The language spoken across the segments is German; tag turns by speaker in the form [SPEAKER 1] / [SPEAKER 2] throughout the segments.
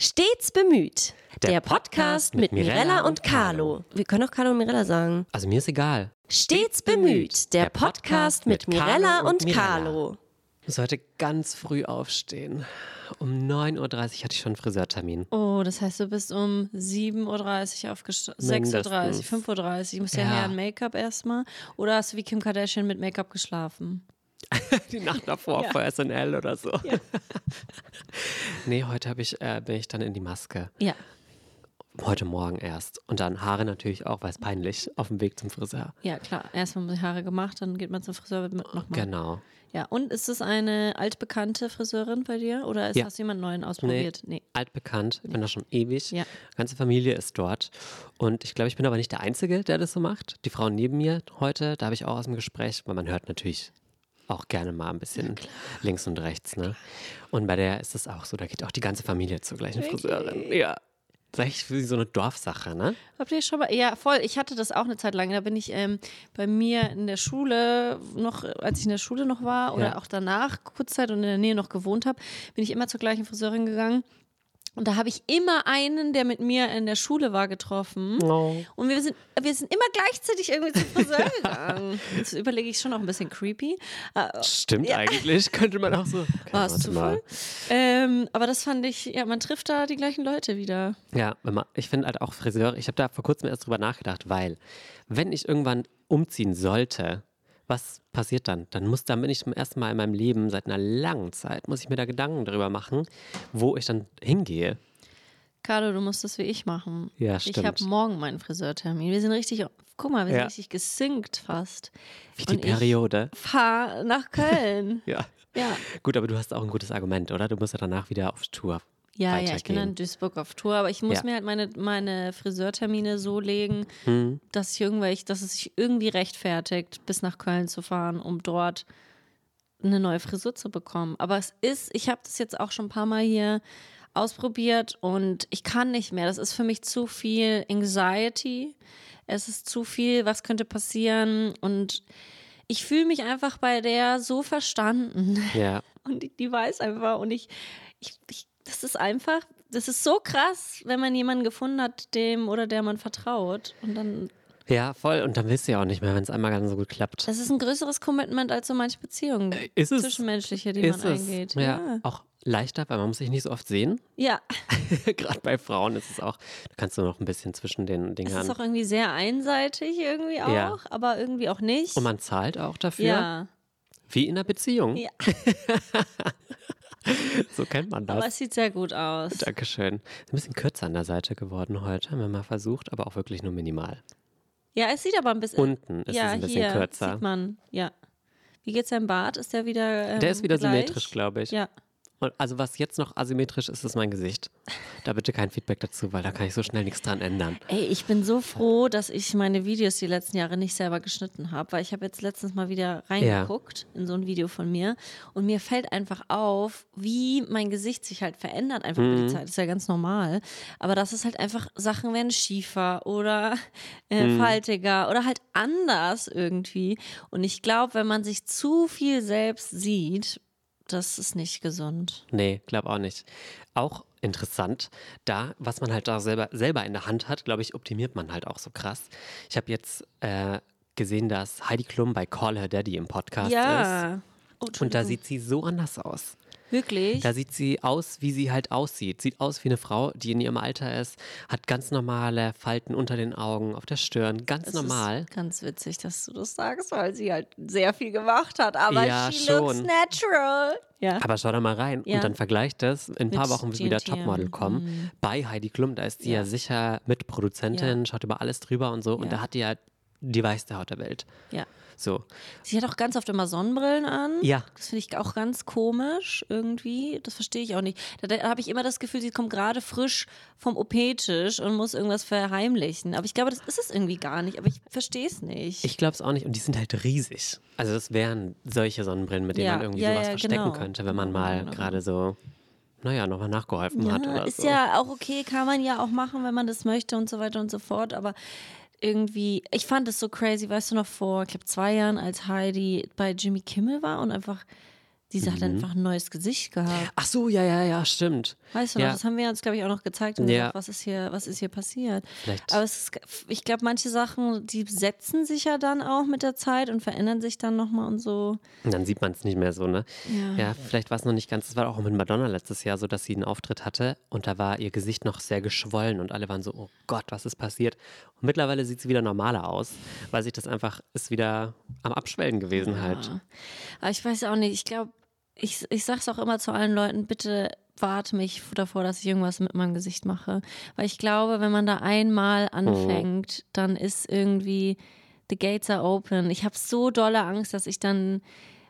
[SPEAKER 1] Stets bemüht.
[SPEAKER 2] Der
[SPEAKER 1] Der, Podcast mit Mirella und Carlo. Wir können auch Carlo und Mirella sagen.
[SPEAKER 2] Also mir ist egal.
[SPEAKER 1] Stets bemüht. Der Podcast mit Mirella und Carlo.
[SPEAKER 2] Ich heute ganz früh aufstehen. Um 9.30 Uhr hatte ich schon einen Friseurtermin.
[SPEAKER 3] Oh, das heißt, du bist um 7.30 Uhr aufgestanden, 6.30
[SPEAKER 2] Mindestens.
[SPEAKER 3] Uhr, 5.30 Uhr. Ich muss ja,
[SPEAKER 2] Ja.
[SPEAKER 3] her an Make-up erstmal. Oder hast du wie Kim Kardashian mit Make-up geschlafen?
[SPEAKER 2] Die Nacht davor
[SPEAKER 3] Ja.
[SPEAKER 2] vor SNL oder so. nee, heute ich, äh, bin ich dann in die Maske.
[SPEAKER 3] Ja.
[SPEAKER 2] Heute Morgen erst. Und dann Haare natürlich auch, weil es peinlich, auf dem Weg zum Friseur.
[SPEAKER 3] Ja, klar. Erstmal die Haare gemacht, dann geht man zum Friseur mit nochmal.
[SPEAKER 2] Genau.
[SPEAKER 3] Ja, und ist es eine altbekannte Friseurin bei dir? Oder ist,
[SPEAKER 2] Ja.
[SPEAKER 3] hast du jemanden neuen ausprobiert? Nee.
[SPEAKER 2] Altbekannt, ich bin da schon ewig.
[SPEAKER 3] Ja.
[SPEAKER 2] Ganze Familie ist dort. Und ich glaube, ich bin aber nicht der Einzige, der das so macht. Die Frau neben mir heute, da habe ich auch aus dem Gespräch, weil man hört natürlich auch gerne mal ein bisschen links und rechts. Ne? Und bei der ist es auch so, da geht auch die ganze Familie zur gleichen Friseurin. Ja. Das ist echt wie so eine Dorfsache, ne?
[SPEAKER 3] Habt ihr schon mal? Ja, voll. Ich hatte das auch eine Zeit lang. Da bin ich ähm, bei mir in der Schule noch, als ich in der Schule noch war oder
[SPEAKER 2] Ja.
[SPEAKER 3] auch danach, Kurzzeit und in der Nähe noch gewohnt habe, bin ich immer zur gleichen Friseurin gegangen. Und da habe ich immer einen, der mit mir in der Schule war, getroffen.
[SPEAKER 2] Oh.
[SPEAKER 3] Und wir sind, wir sind immer gleichzeitig irgendwie zum Friseur gegangen. Jetzt überlege ich schon noch ein bisschen creepy. Äh,
[SPEAKER 2] Stimmt eigentlich, könnte man auch so. Okay,
[SPEAKER 3] War es Zufall? Ähm, aber das fand ich, ja, man trifft da die gleichen Leute wieder.
[SPEAKER 2] Ja, ich finde halt auch Friseure, ich habe da vor kurzem erst drüber nachgedacht, weil wenn ich irgendwann umziehen sollte, was passiert dann? Dann muss, dann bin ich zum ersten Mal in meinem Leben seit einer langen Zeit, muss ich mir da Gedanken darüber machen, wo ich dann hingehe.
[SPEAKER 3] Carlo, du musst das wie ich machen.
[SPEAKER 2] Ja,
[SPEAKER 3] Ich
[SPEAKER 2] stimmt.
[SPEAKER 3] habe morgen meinen Friseurtermin. Wir sind richtig, guck mal, wir sind
[SPEAKER 2] Ja.
[SPEAKER 3] richtig gesynkt fast.
[SPEAKER 2] Wie die
[SPEAKER 3] Und ich
[SPEAKER 2] Periode.
[SPEAKER 3] fahr nach Köln.
[SPEAKER 2] Ja.
[SPEAKER 3] ja.
[SPEAKER 2] Gut, aber du hast auch ein gutes Argument, oder? Du musst ja danach wieder auf Tour.
[SPEAKER 3] Ja, ja, ich bin dann in Duisburg auf Tour, aber ich muss
[SPEAKER 2] Ja.
[SPEAKER 3] mir halt meine, meine Friseurtermine so legen,
[SPEAKER 2] Hm.
[SPEAKER 3] dass ich irgendwelch, dass es sich irgendwie rechtfertigt, bis nach Köln zu fahren, um dort eine neue Frisur zu bekommen. Aber es ist, ich habe das jetzt auch schon ein paar Mal hier ausprobiert und ich kann nicht mehr. Das ist für mich zu viel Anxiety. Es ist zu viel, was könnte passieren und ich fühle mich einfach bei der so verstanden.
[SPEAKER 2] Ja.
[SPEAKER 3] Und die, die weiß einfach. Und ich, ich, ich, das ist einfach, das ist so krass, wenn man jemanden gefunden hat, dem oder der man vertraut. Und dann,
[SPEAKER 2] Ja, voll. Und dann willst du ja auch nicht mehr, wenn es einmal ganz so gut klappt.
[SPEAKER 3] das ist ein größeres Commitment als so manche Beziehungen.
[SPEAKER 2] Ist es?
[SPEAKER 3] Zwischenmenschliche, die
[SPEAKER 2] Ist
[SPEAKER 3] man
[SPEAKER 2] es.
[SPEAKER 3] eingeht.
[SPEAKER 2] Ja.
[SPEAKER 3] Ja.
[SPEAKER 2] Auch leichter, weil man muss sich nicht so oft sehen.
[SPEAKER 3] Ja,
[SPEAKER 2] Gerade bei Frauen ist es auch, da kannst du noch ein bisschen zwischen den
[SPEAKER 3] es
[SPEAKER 2] Dingern.
[SPEAKER 3] ist auch irgendwie sehr einseitig irgendwie auch,
[SPEAKER 2] Ja.
[SPEAKER 3] aber irgendwie auch nicht.
[SPEAKER 2] Und man zahlt auch dafür.
[SPEAKER 3] ja.
[SPEAKER 2] Wie in einer Beziehung.
[SPEAKER 3] ja,
[SPEAKER 2] So kennt man
[SPEAKER 3] aber
[SPEAKER 2] das.
[SPEAKER 3] es sieht sehr gut aus.
[SPEAKER 2] Dankeschön. Ist ein bisschen kürzer an der Seite geworden heute, haben wir mal versucht, aber auch wirklich nur minimal.
[SPEAKER 3] Ja, es sieht aber ein bisschen.
[SPEAKER 2] Unten ist
[SPEAKER 3] ja,
[SPEAKER 2] es ein bisschen
[SPEAKER 3] hier
[SPEAKER 2] kürzer.
[SPEAKER 3] Sieht man, ja. Wie geht's deinem Bart? Ist der wieder. Ähm,
[SPEAKER 2] Der ist wieder
[SPEAKER 3] gleich?
[SPEAKER 2] symmetrisch, glaube ich.
[SPEAKER 3] Ja.
[SPEAKER 2] Und also was jetzt noch asymmetrisch ist, ist mein Gesicht. Da bitte kein Feedback dazu, weil da kann ich so schnell nichts dran ändern.
[SPEAKER 3] Ey, ich bin so froh, dass ich meine Videos die letzten Jahre nicht selber geschnitten habe, weil ich habe jetzt letztens mal wieder reingeguckt in so ein Video von mir und mir fällt einfach auf, wie mein Gesicht sich halt verändert einfach über die Zeit. Das ist ja ganz normal. Aber dass es halt einfach Sachen werden schiefer oder äh, faltiger oder halt anders irgendwie. Und ich glaube, wenn man sich zu viel selbst sieht, das ist nicht gesund.
[SPEAKER 2] Nee, glaube auch nicht. Auch interessant, da, was man halt da selber, selber in der Hand hat, glaube ich, optimiert man halt auch so krass. Ich habe jetzt äh, gesehen, dass Heidi Klum bei Call Her Daddy im Podcast ist.
[SPEAKER 3] Ja. Oh,
[SPEAKER 2] Und da sieht sie so anders aus.
[SPEAKER 3] Wirklich.
[SPEAKER 2] Da sieht sie aus, wie sie halt aussieht. Sieht aus wie eine Frau, die in ihrem Alter ist, hat ganz normale Falten unter den Augen, auf der Stirn, ganz
[SPEAKER 3] Es
[SPEAKER 2] normal.
[SPEAKER 3] Ist ganz witzig, dass du das sagst, weil sie halt sehr viel gemacht hat. Aber
[SPEAKER 2] Ja,
[SPEAKER 3] she
[SPEAKER 2] schon.
[SPEAKER 3] looks natural. Ja.
[SPEAKER 2] Aber schau da mal rein
[SPEAKER 3] Ja.
[SPEAKER 2] und dann vergleicht das. In ein paar Wochen wird wieder. Topmodel kommen. Bei Heidi Klum, da ist die ja,
[SPEAKER 3] Ja.
[SPEAKER 2] sicher Mitproduzentin,
[SPEAKER 3] Ja.
[SPEAKER 2] schaut über alles drüber und so. Und da hat die ja die weiße Haut der Welt.
[SPEAKER 3] ja.
[SPEAKER 2] So.
[SPEAKER 3] Sie hat auch ganz oft immer Sonnenbrillen an.
[SPEAKER 2] Ja.
[SPEAKER 3] Das finde ich auch ganz komisch irgendwie. Das verstehe ich auch nicht. Da, da habe ich immer das Gefühl, sie kommt gerade frisch vom OP-Tisch und muss irgendwas verheimlichen. Aber ich glaube, das ist es irgendwie gar nicht. Aber ich verstehe es nicht.
[SPEAKER 2] Ich glaube es auch nicht. Und die sind halt riesig. Also das wären solche Sonnenbrillen, mit denen
[SPEAKER 3] Ja,
[SPEAKER 2] man irgendwie
[SPEAKER 3] ja,
[SPEAKER 2] sowas
[SPEAKER 3] ja,
[SPEAKER 2] verstecken
[SPEAKER 3] genau.
[SPEAKER 2] könnte, wenn man mal
[SPEAKER 3] Genau.
[SPEAKER 2] gerade so, naja, nochmal nachgeholfen hat
[SPEAKER 3] Ja,
[SPEAKER 2] oder
[SPEAKER 3] ist
[SPEAKER 2] so.
[SPEAKER 3] ja auch okay, kann man ja auch machen, wenn man das möchte und so weiter und so fort. Aber irgendwie, ich fand es so crazy, weißt du noch vor, ich glaube zwei Jahren, als Heidi bei Jimmy Kimmel war und einfach Die mhm. hat einfach ein neues Gesicht gehabt.
[SPEAKER 2] Ach so, ja, ja, ja, stimmt.
[SPEAKER 3] Weißt du
[SPEAKER 2] ja.
[SPEAKER 3] noch, das haben wir uns, glaube ich, auch noch gezeigt und ja. gesagt, was ist hier, was ist hier passiert. Vielleicht. Aber ist, ich glaube, manche Sachen, die setzen sich ja dann auch mit der Zeit und verändern sich dann nochmal und so.
[SPEAKER 2] Und dann sieht man es nicht mehr so, ne? Ja, ja vielleicht war es noch nicht ganz, das war auch mit Madonna letztes Jahr so, dass sie einen Auftritt hatte und da war ihr Gesicht noch sehr geschwollen und alle waren so, oh Gott, was ist passiert? Und mittlerweile sieht sie wieder normaler aus, weil sich das einfach ist wieder am Abschwellen gewesen ja. halt.
[SPEAKER 3] Aber ich weiß auch nicht, ich glaube, ich, ich sage es auch immer zu allen Leuten, bitte warte mich davor, dass ich irgendwas mit meinem Gesicht mache. Weil ich glaube, wenn man da einmal anfängt, oh. dann ist irgendwie, the gates are open. Ich habe so dolle Angst, dass ich dann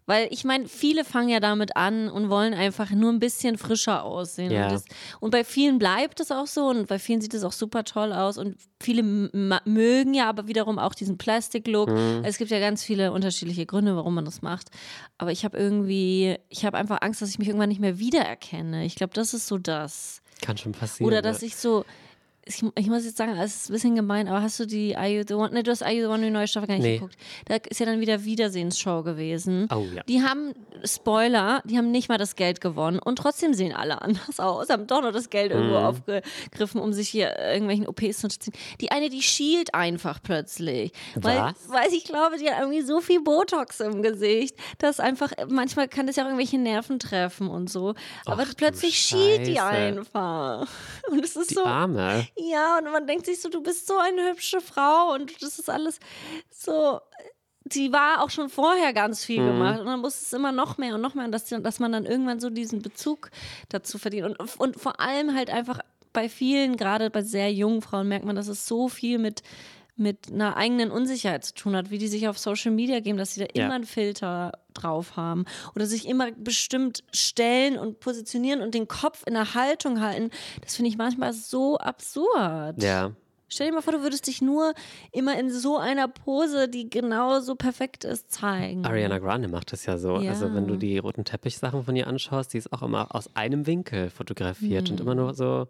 [SPEAKER 3] weil ich meine, viele fangen ja damit an und wollen einfach nur ein bisschen frischer aussehen.
[SPEAKER 2] Ja.
[SPEAKER 3] Und, das, und, bei vielen bleibt es auch so und bei vielen sieht es auch super toll aus. Und viele mögen ja aber wiederum auch diesen Plastic-Look. Mhm. Es gibt ja ganz viele unterschiedliche Gründe, warum man das macht. Aber ich habe irgendwie, ich habe einfach Angst, dass ich mich irgendwann nicht mehr wiedererkenne. Ich glaube, das ist so das.
[SPEAKER 2] Kann schon passieren.
[SPEAKER 3] Oder dass ich so, ich, ich, muss jetzt sagen, es ist ein bisschen gemein, aber hast du die Are You the One, ne, du hast Are You the One, die neue Staffel gar nicht nee. geguckt. Da ist ja dann wieder Wiedersehensshow gewesen.
[SPEAKER 2] Oh, ja.
[SPEAKER 3] Die haben, Spoiler, die haben nicht mal das Geld gewonnen und trotzdem sehen alle anders aus, haben doch noch das Geld irgendwo mhm. aufgegriffen, um sich hier irgendwelchen OPs zu ziehen. Die eine, die schielt einfach plötzlich. Weil, Was? weil ich glaube, die hat irgendwie so viel Botox im Gesicht, dass einfach, manchmal kann das ja auch irgendwelche Nerven treffen und so. Aber Och, plötzlich schielt die einfach. Und es ist
[SPEAKER 2] die
[SPEAKER 3] so.
[SPEAKER 2] Arme.
[SPEAKER 3] Ja, und man denkt sich so, du bist so eine hübsche Frau und das ist alles so. Sie war auch schon vorher ganz viel mhm. gemacht und dann muss es immer noch mehr und noch mehr, dass, dass man dann irgendwann so diesen Bezug dazu verdient. Und, und vor allem halt einfach bei vielen, gerade bei sehr jungen Frauen, merkt man, dass es so viel mit mit einer eigenen Unsicherheit zu tun hat, wie die sich auf Social Media geben, dass sie da ja. immer einen Filter drauf haben oder sich immer bestimmt stellen und positionieren und den Kopf in der Haltung halten. Das finde ich manchmal so absurd.
[SPEAKER 2] Ja.
[SPEAKER 3] Stell dir mal vor, du würdest dich nur immer in so einer Pose, die genauso perfekt ist, zeigen.
[SPEAKER 2] Ariana Grande macht das ja so. Ja. Also wenn du die roten Teppichsachen von ihr anschaust, die ist auch immer aus einem Winkel fotografiert mhm. und immer nur so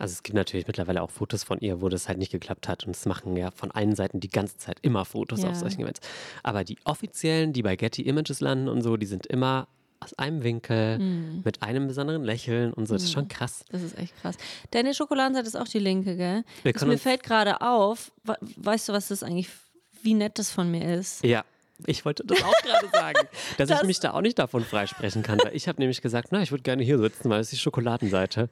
[SPEAKER 2] also es gibt natürlich mittlerweile auch Fotos von ihr, wo das halt nicht geklappt hat. Und es machen ja von allen Seiten die ganze Zeit immer Fotos ja. auf solchen Events. Aber die offiziellen, die bei Getty Images landen und so, die sind immer aus einem Winkel, mm. mit einem besonderen Lächeln und so. Das ist schon hm. krass.
[SPEAKER 3] Das ist echt krass. Deine Schokoladenseite ist auch die linke, gell? mir fällt gerade auf, weißt du, was das eigentlich, wie nett das von mir ist?
[SPEAKER 2] Ja. Ich wollte das auch gerade sagen, dass das ich mich da auch nicht davon freisprechen kann. Weil ich habe nämlich gesagt, na, ich würde gerne hier sitzen, weil es ist die Schokoladenseite.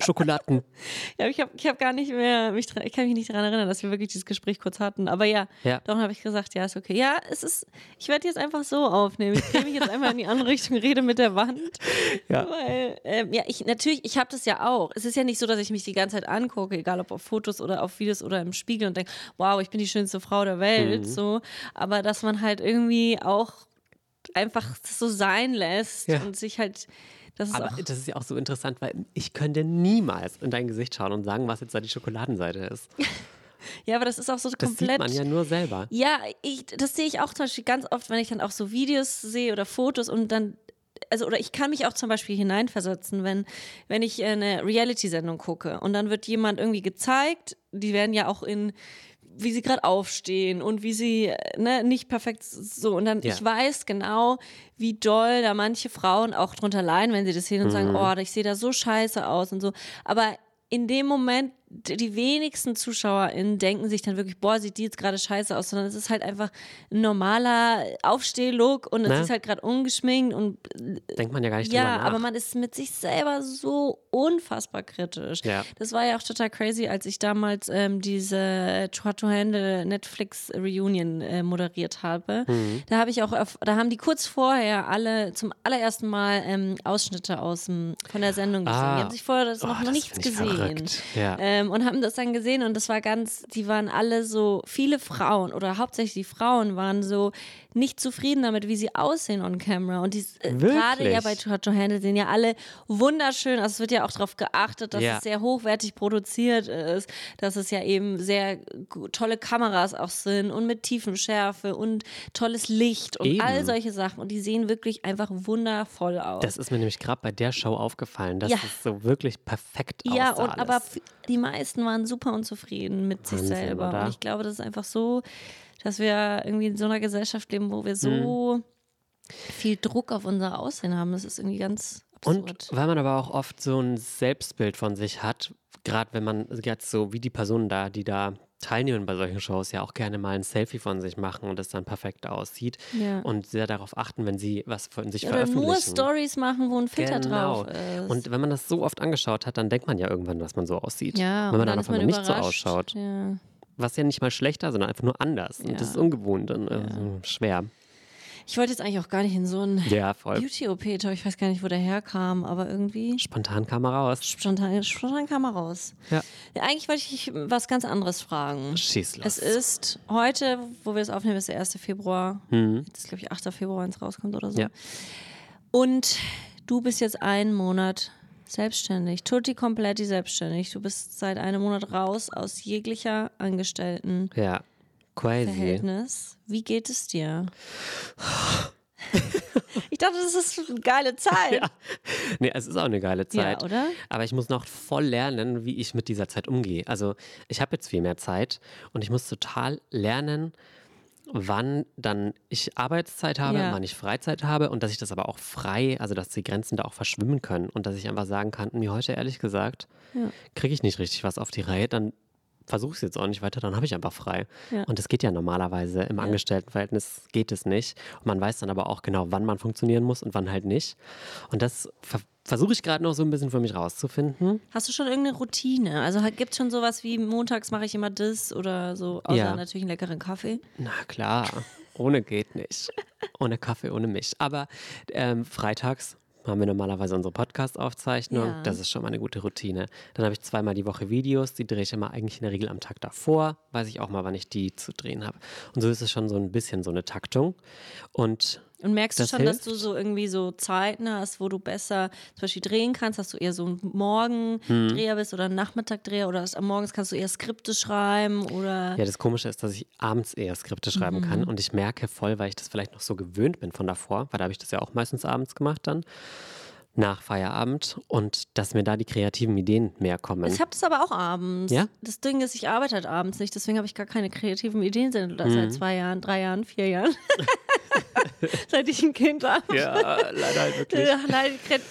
[SPEAKER 2] Schokoladen.
[SPEAKER 3] ja, ich habe ich hab gar nicht mehr, mich, ich kann mich nicht daran erinnern, dass wir wirklich dieses Gespräch kurz hatten. Aber ja, ja. darum habe ich gesagt, ja, ist okay. Ja, es ist, ich werde jetzt einfach so aufnehmen. Ich drehe mich jetzt einfach in die andere Richtung, rede mit der Wand.
[SPEAKER 2] Ja.
[SPEAKER 3] Weil, ähm, ja, ich, natürlich, ich habe das ja auch. Es ist ja nicht so, dass ich mich die ganze Zeit angucke, egal ob auf Fotos oder auf Videos oder im Spiegel und denke, wow, ich bin die schönste Frau der Welt. Mhm. So. Aber dass man halt irgendwie irgendwie auch einfach so sein lässt ja. und sich halt.
[SPEAKER 2] Das Aber das ist ja auch so interessant, weil ich könnte niemals in dein Gesicht schauen und sagen, was jetzt da die Schokoladenseite ist.
[SPEAKER 3] Ja, aber das ist auch so komplett. Das sieht
[SPEAKER 2] man ja nur selber.
[SPEAKER 3] Ja, ich, das sehe ich auch zum Beispiel ganz oft, wenn ich dann auch so Videos sehe oder Fotos und dann also oder ich kann mich auch zum Beispiel hineinversetzen, wenn, wenn ich eine Reality-Sendung gucke und dann wird jemand irgendwie gezeigt, die werden ja auch in wie sie gerade aufstehen und wie sie ne, nicht perfekt so. Und dann, ja. ich weiß genau, wie doll da manche Frauen auch drunter leiden, wenn sie das sehen und mhm. sagen, oh, ich sehe da so scheiße aus und so. Aber in dem Moment die wenigsten ZuschauerInnen denken sich dann wirklich, boah, sieht die jetzt gerade scheiße aus, sondern es ist halt einfach ein normaler Aufstehlook und es ne? ist halt gerade ungeschminkt und
[SPEAKER 2] denkt man ja gar nicht
[SPEAKER 3] ja, aber man ist mit sich selber so unfassbar kritisch.
[SPEAKER 2] Ja.
[SPEAKER 3] Das war ja auch total crazy, als ich damals ähm, diese to Handle Netflix Reunion äh, moderiert habe. Mhm. Da habe ich auch, auf, da haben die kurz vorher alle zum allerersten Mal ähm, Ausschnitte aus dem, von der Sendung gesehen. Ah. Die haben sich vorher das oh, noch, noch nichts gesehen.
[SPEAKER 2] Ja.
[SPEAKER 3] Ähm, ähm, und haben das dann gesehen und das war ganz, die waren alle so, viele Frauen oder hauptsächlich die Frauen waren so, nicht zufrieden damit, wie sie aussehen on camera. Und die äh, gerade ja bei Handle sehen ja alle wunderschön. Also es wird ja auch darauf geachtet, dass ja. es sehr hochwertig produziert ist, dass es ja eben sehr tolle Kameras auch sind und mit Tiefenschärfe und tolles Licht und eben. all solche Sachen. Und die sehen wirklich einfach wundervoll aus.
[SPEAKER 2] Das ist mir nämlich gerade bei der Show aufgefallen, dass ja. es so wirklich perfekt aussah.
[SPEAKER 3] Ja, und
[SPEAKER 2] alles.
[SPEAKER 3] aber die meisten waren super unzufrieden mit Wahnsinn, sich selber. Oder? Und ich glaube, das ist einfach so dass wir irgendwie in so einer Gesellschaft leben, wo wir so. Mhm viel Druck auf unser Aussehen haben. Das ist irgendwie ganz
[SPEAKER 2] absurd. Und weil man aber auch oft so ein Selbstbild von sich hat, gerade wenn man jetzt so wie die Personen da, die da teilnehmen bei solchen Shows, ja auch gerne mal ein Selfie von sich machen und es dann perfekt aussieht ja. und sehr darauf achten, wenn sie was von sich Oder veröffentlichen. Oder
[SPEAKER 3] nur Stories machen, wo ein Filter genau. drauf ist.
[SPEAKER 2] Und wenn man das so oft angeschaut hat, dann denkt man ja irgendwann, dass man so aussieht. Ja, wenn man dann, dann auf einmal nicht so ausschaut. Ja. Was ja nicht mal schlechter, sondern einfach nur anders. Und das ist ungewohnt und äh, schwer.
[SPEAKER 3] Ich wollte jetzt eigentlich auch gar nicht in so einen
[SPEAKER 2] ja,
[SPEAKER 3] Beauty-OP, ich weiß gar nicht, wo der herkam, aber irgendwie.
[SPEAKER 2] Spontan kam er raus.
[SPEAKER 3] Spontan, spontan kam er raus.
[SPEAKER 2] Ja.
[SPEAKER 3] ja. Eigentlich wollte ich was ganz anderes fragen.
[SPEAKER 2] Schieß los.
[SPEAKER 3] Es ist heute, wo wir es aufnehmen, ist der 1. Februar.
[SPEAKER 2] Mhm.
[SPEAKER 3] Das ist, glaube ich, 8. Februar, wenn es rauskommt oder so. Ja. Und du bist jetzt einen Monat selbstständig. Tutti kompletti selbstständig. Du bist seit einem Monat raus aus jeglicher Angestellten.
[SPEAKER 2] Ja. Crazy.
[SPEAKER 3] Verhältnis. Wie geht es dir? ich dachte, das ist eine geile Zeit. Ja.
[SPEAKER 2] Nee, es ist auch eine geile Zeit.
[SPEAKER 3] Ja, oder?
[SPEAKER 2] Aber ich muss noch voll lernen, wie ich mit dieser Zeit umgehe. Also, ich habe jetzt viel mehr Zeit und ich muss total lernen, wann dann ich Arbeitszeit habe, ja. wann ich Freizeit habe und dass ich das aber auch frei, also dass die Grenzen da auch verschwimmen können und dass ich einfach sagen kann, mir heute ehrlich gesagt, ja. kriege ich nicht richtig was auf die Reihe, dann versuche es jetzt auch nicht weiter, dann habe ich einfach frei. Ja. Und das geht ja normalerweise im. Angestelltenverhältnis geht es nicht. Und man weiß dann aber auch genau, wann man funktionieren muss und wann halt nicht. Und das ver versuche ich gerade noch so ein bisschen für mich rauszufinden.
[SPEAKER 3] Hast du schon irgendeine Routine? Also gibt es schon sowas wie montags mache ich immer das oder so, außer ja. natürlich einen leckeren Kaffee?
[SPEAKER 2] Na klar, ohne geht nicht. ohne Kaffee, ohne mich. Aber ähm, freitags haben wir normalerweise unsere Podcast-Aufzeichnung. Ja. Das ist schon mal eine gute Routine. Dann habe ich zweimal die Woche Videos, die drehe ich immer eigentlich in der Regel am Tag davor. Weiß ich auch mal, wann ich die zu drehen habe. Und so ist es schon so ein bisschen so eine Taktung. Und
[SPEAKER 3] und merkst
[SPEAKER 2] du
[SPEAKER 3] schon, hilft. dass du so irgendwie so Zeiten hast, wo du besser zum Beispiel drehen kannst? Hast du eher so einen Morgendreher hm. bist oder einen Nachmittagdreher oder am Morgens kannst du eher Skripte schreiben oder?
[SPEAKER 2] Ja, das Komische ist, dass ich abends eher Skripte schreiben mhm. kann und ich merke voll, weil ich das vielleicht noch so gewöhnt bin von davor, weil da habe ich das ja auch meistens abends gemacht dann nach Feierabend und dass mir da die kreativen Ideen mehr kommen.
[SPEAKER 3] Ich habe das aber auch abends.
[SPEAKER 2] Ja?
[SPEAKER 3] Das Ding ist, ich arbeite halt abends nicht, deswegen habe ich gar keine kreativen Ideen seit, mhm. seit zwei Jahren, drei Jahren, vier Jahren. seit ich ein Kind habe.
[SPEAKER 2] Ja, leider halt wirklich.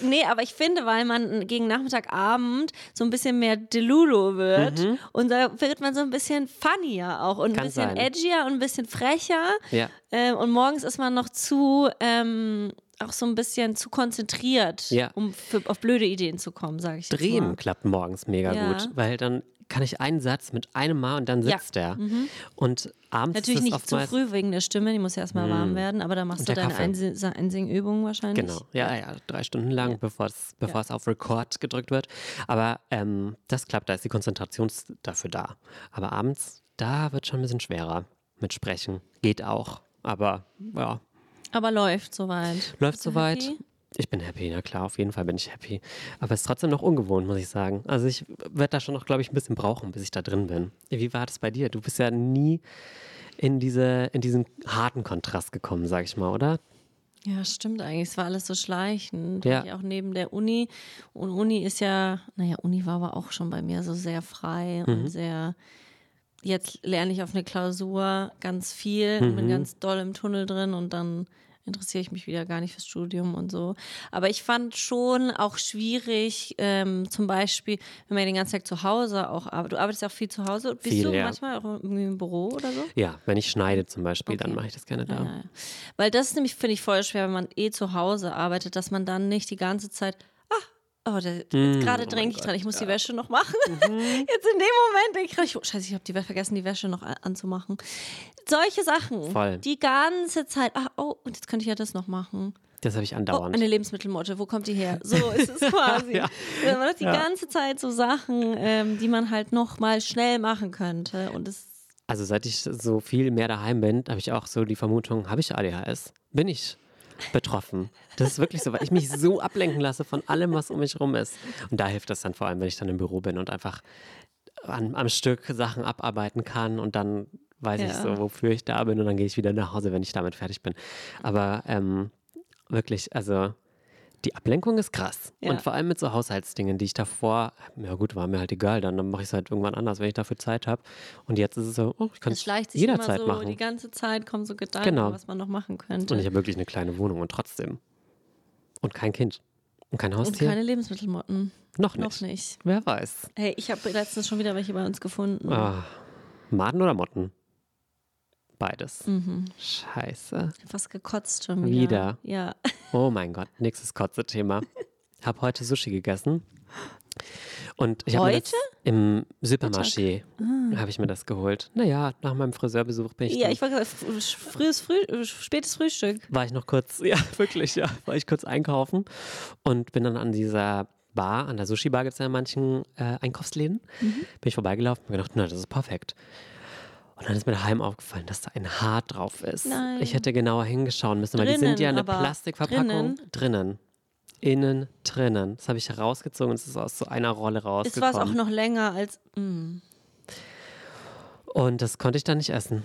[SPEAKER 3] nee, aber ich finde, weil man gegen Nachmittagabend so ein bisschen mehr Delulu wird mhm. und da wird man so ein bisschen funnier auch und ein bisschen sein. edgier und ein bisschen frecher.
[SPEAKER 2] Ja.
[SPEAKER 3] Ähm, und morgens ist man noch zu ähm, auch so ein bisschen zu konzentriert,
[SPEAKER 2] ja.
[SPEAKER 3] um für, auf blöde Ideen zu kommen, sage ich
[SPEAKER 2] Drehen
[SPEAKER 3] mal.
[SPEAKER 2] klappt morgens mega ja. gut, weil dann kann ich einen Satz mit einem Mal und dann sitzt ja. der. Mhm. Und abends
[SPEAKER 3] Natürlich nicht zu früh wegen der Stimme, die muss ja erstmal mhm. warm werden, aber da machst du deine Einsing Einsingübungen wahrscheinlich.
[SPEAKER 2] Genau, ja, ja, drei Stunden lang, bevor es bevor es auf Record gedrückt wird. Aber ähm, das klappt, da ist die Konzentration dafür da. Aber abends, da wird schon ein bisschen schwerer mit Sprechen. Geht auch, aber ja,
[SPEAKER 3] aber läuft soweit.
[SPEAKER 2] Läuft soweit. Ich bin happy, na klar, auf jeden Fall bin ich happy. Aber es ist trotzdem noch ungewohnt, muss ich sagen. Also ich werde da schon noch, glaube ich, ein bisschen brauchen, bis ich da drin bin. Wie war das bei dir? Du bist ja nie in, diese, in diesen harten Kontrast gekommen, sag ich mal, oder?
[SPEAKER 3] Ja, stimmt eigentlich. Es war alles so schleichend.
[SPEAKER 2] Ja.
[SPEAKER 3] Auch neben der Uni. Und Uni ist ja, naja, Uni war aber auch schon bei mir so sehr frei mhm. und sehr jetzt lerne ich auf eine Klausur ganz viel mhm. und bin ganz doll im Tunnel drin und dann interessiere ich mich wieder gar nicht fürs Studium und so. Aber ich fand schon auch schwierig, ähm, zum Beispiel, wenn man den ganzen Tag zu Hause auch arbeitet. Du arbeitest ja auch viel zu Hause. Bist viel, du ja. manchmal auch irgendwie im Büro oder so?
[SPEAKER 2] Ja, wenn ich schneide zum Beispiel, okay. dann mache ich das gerne da. Ja, ja.
[SPEAKER 3] Weil das ist nämlich, finde ich, voll schwer, wenn man eh zu Hause arbeitet, dass man dann nicht die ganze Zeit Oh, der, mm, gerade oh denke ich dran, ich muss ja. die Wäsche noch machen. Mhm. Jetzt in dem Moment denke ich gerade, oh, scheiße, ich habe die vergessen, die Wäsche noch anzumachen. Solche Sachen.
[SPEAKER 2] Voll.
[SPEAKER 3] Die ganze Zeit. Ach, oh, und jetzt könnte ich ja das noch machen.
[SPEAKER 2] Das habe ich andauernd.
[SPEAKER 3] Oh, eine Lebensmittelmotte, wo kommt die her? So ist es quasi. ja. Man hat die ja. ganze Zeit so Sachen, ähm, die man halt noch mal schnell machen könnte. Und es
[SPEAKER 2] also seit ich so viel mehr daheim bin, habe ich auch so die Vermutung, habe ich ADHS? Bin ich? Betroffen. Das ist wirklich so, weil ich mich so ablenken lasse von allem, was um mich rum ist. Und da hilft das dann vor allem, wenn ich dann im Büro bin und einfach an, am Stück Sachen abarbeiten kann und dann weiß ja. ich so, wofür ich da bin und dann gehe ich wieder nach Hause, wenn ich damit fertig bin. Aber ähm, wirklich, also Die Ablenkung ist krass.
[SPEAKER 3] Ja.
[SPEAKER 2] Und vor allem mit so Haushaltsdingen, die ich davor, ja gut, war mir halt egal, dann, dann mache ich es halt irgendwann anders, wenn ich dafür Zeit habe. Und jetzt ist es so, oh, ich kann
[SPEAKER 3] Es
[SPEAKER 2] es
[SPEAKER 3] schleicht sich immer
[SPEAKER 2] jederzeit
[SPEAKER 3] so
[SPEAKER 2] machen.
[SPEAKER 3] die ganze Zeit, kommen so Gedanken,
[SPEAKER 2] Genau.
[SPEAKER 3] was man noch machen könnte.
[SPEAKER 2] Und ich habe wirklich eine kleine Wohnung und trotzdem. Und kein Kind. Und kein
[SPEAKER 3] Und
[SPEAKER 2] Haustier.
[SPEAKER 3] keine Lebensmittelmotten.
[SPEAKER 2] noch nicht.
[SPEAKER 3] Noch nicht.
[SPEAKER 2] Wer weiß.
[SPEAKER 3] Hey, ich habe letztens schon wieder welche bei uns gefunden.
[SPEAKER 2] Ah, Maden oder Motten? Beides.
[SPEAKER 3] Mhm.
[SPEAKER 2] Scheiße.
[SPEAKER 3] Fast gekotzt schon wieder.
[SPEAKER 2] Wieder?
[SPEAKER 3] Ja.
[SPEAKER 2] Oh mein Gott, nächstes Kotze-Thema. Hab heute Sushi gegessen. Und ich habe im Supermarché habe ich mir das geholt. Naja, nach meinem Friseurbesuch bin ich,
[SPEAKER 3] Ja, ich war frühes Früh, spätes Frühstück.
[SPEAKER 2] war ich noch kurz, ja, wirklich, ja, war ich kurz einkaufen und bin dann an dieser Bar, an der Sushi-Bar gibt es ja in manchen äh, Einkaufsläden,
[SPEAKER 3] Mhm.
[SPEAKER 2] bin ich vorbeigelaufen und gedacht, na, das ist perfekt. Und dann ist mir daheim aufgefallen, dass da ein Haar drauf ist.
[SPEAKER 3] Nein.
[SPEAKER 2] Ich hätte genauer hingeschauen müssen, weil die
[SPEAKER 3] Drinnen,
[SPEAKER 2] sind ja eine Plastikverpackung.
[SPEAKER 3] drinnen?
[SPEAKER 2] drinnen. Innen, drinnen. Das habe ich herausgezogen und es ist aus so einer Rolle
[SPEAKER 3] Es
[SPEAKER 2] rausgekommen.
[SPEAKER 3] war es auch noch länger als. mm.
[SPEAKER 2] Und das konnte ich dann nicht essen.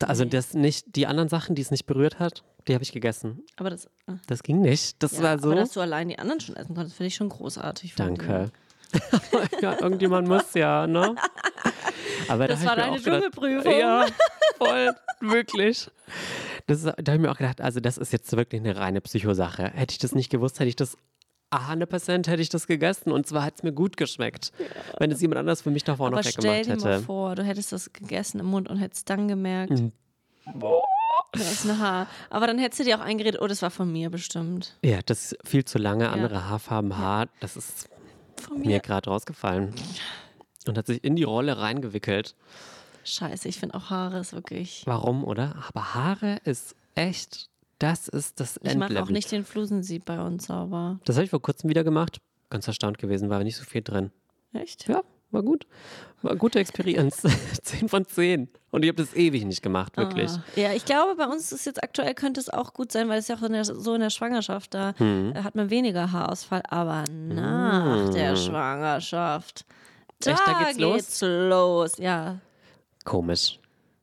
[SPEAKER 2] Also
[SPEAKER 3] Nee.
[SPEAKER 2] das nicht, die anderen Sachen, die es nicht berührt hat, die habe ich gegessen.
[SPEAKER 3] Aber das. äh,
[SPEAKER 2] Das ging nicht. Das
[SPEAKER 3] Ja,
[SPEAKER 2] war so.
[SPEAKER 3] Aber dass du allein die anderen schon essen konntest, finde ich schon großartig.
[SPEAKER 2] Danke. Ja, irgendjemand muss ja, ne? Aber
[SPEAKER 3] Das
[SPEAKER 2] da
[SPEAKER 3] war
[SPEAKER 2] hab ich mir
[SPEAKER 3] deine
[SPEAKER 2] auch gedacht,
[SPEAKER 3] Dschungelprüfung.
[SPEAKER 2] Ja, voll, wirklich. Das, da habe ich mir auch gedacht, also das ist jetzt wirklich eine reine Psychosache. Hätte ich das nicht gewusst, hätte ich das 100% hätte ich das gegessen und zwar hat es mir gut geschmeckt, wenn es jemand anders für mich davor
[SPEAKER 3] Aber
[SPEAKER 2] noch
[SPEAKER 3] stell
[SPEAKER 2] weggemacht
[SPEAKER 3] dir mal
[SPEAKER 2] hätte.
[SPEAKER 3] vor, du hättest das gegessen im Mund und hättest dann gemerkt,
[SPEAKER 2] Mhm.
[SPEAKER 3] da ist ein Haar. Aber dann hättest du dir auch eingeredet, oh, das war von mir bestimmt.
[SPEAKER 2] Ja, das ist viel zu lange, andere Haarfarben, Haar, das ist
[SPEAKER 3] Von
[SPEAKER 2] mir
[SPEAKER 3] mir.
[SPEAKER 2] gerade rausgefallen und hat sich in die Rolle reingewickelt.
[SPEAKER 3] Scheiße, ich finde auch Haare ist wirklich.
[SPEAKER 2] Warum, oder? Aber Haare ist echt, das ist das
[SPEAKER 3] Ich mache auch nicht den Flusensieb bei uns sauber.
[SPEAKER 2] Das habe ich vor kurzem wieder gemacht. Ganz erstaunt gewesen, war nicht so viel drin.
[SPEAKER 3] Echt?
[SPEAKER 2] Ja, war gut. War eine gute Experience. 10 von 10. Und ich habe das ewig nicht gemacht, wirklich.
[SPEAKER 3] Ah. Ja, ich glaube, bei uns ist jetzt aktuell könnte es auch gut sein, weil es ja auch in der, so in der Schwangerschaft, da
[SPEAKER 2] Hm.
[SPEAKER 3] äh, hat man weniger Haarausfall, aber nach der Schwangerschaft, da,
[SPEAKER 2] Echt, da geht's los?
[SPEAKER 3] geht's los. Ja,
[SPEAKER 2] Komisch.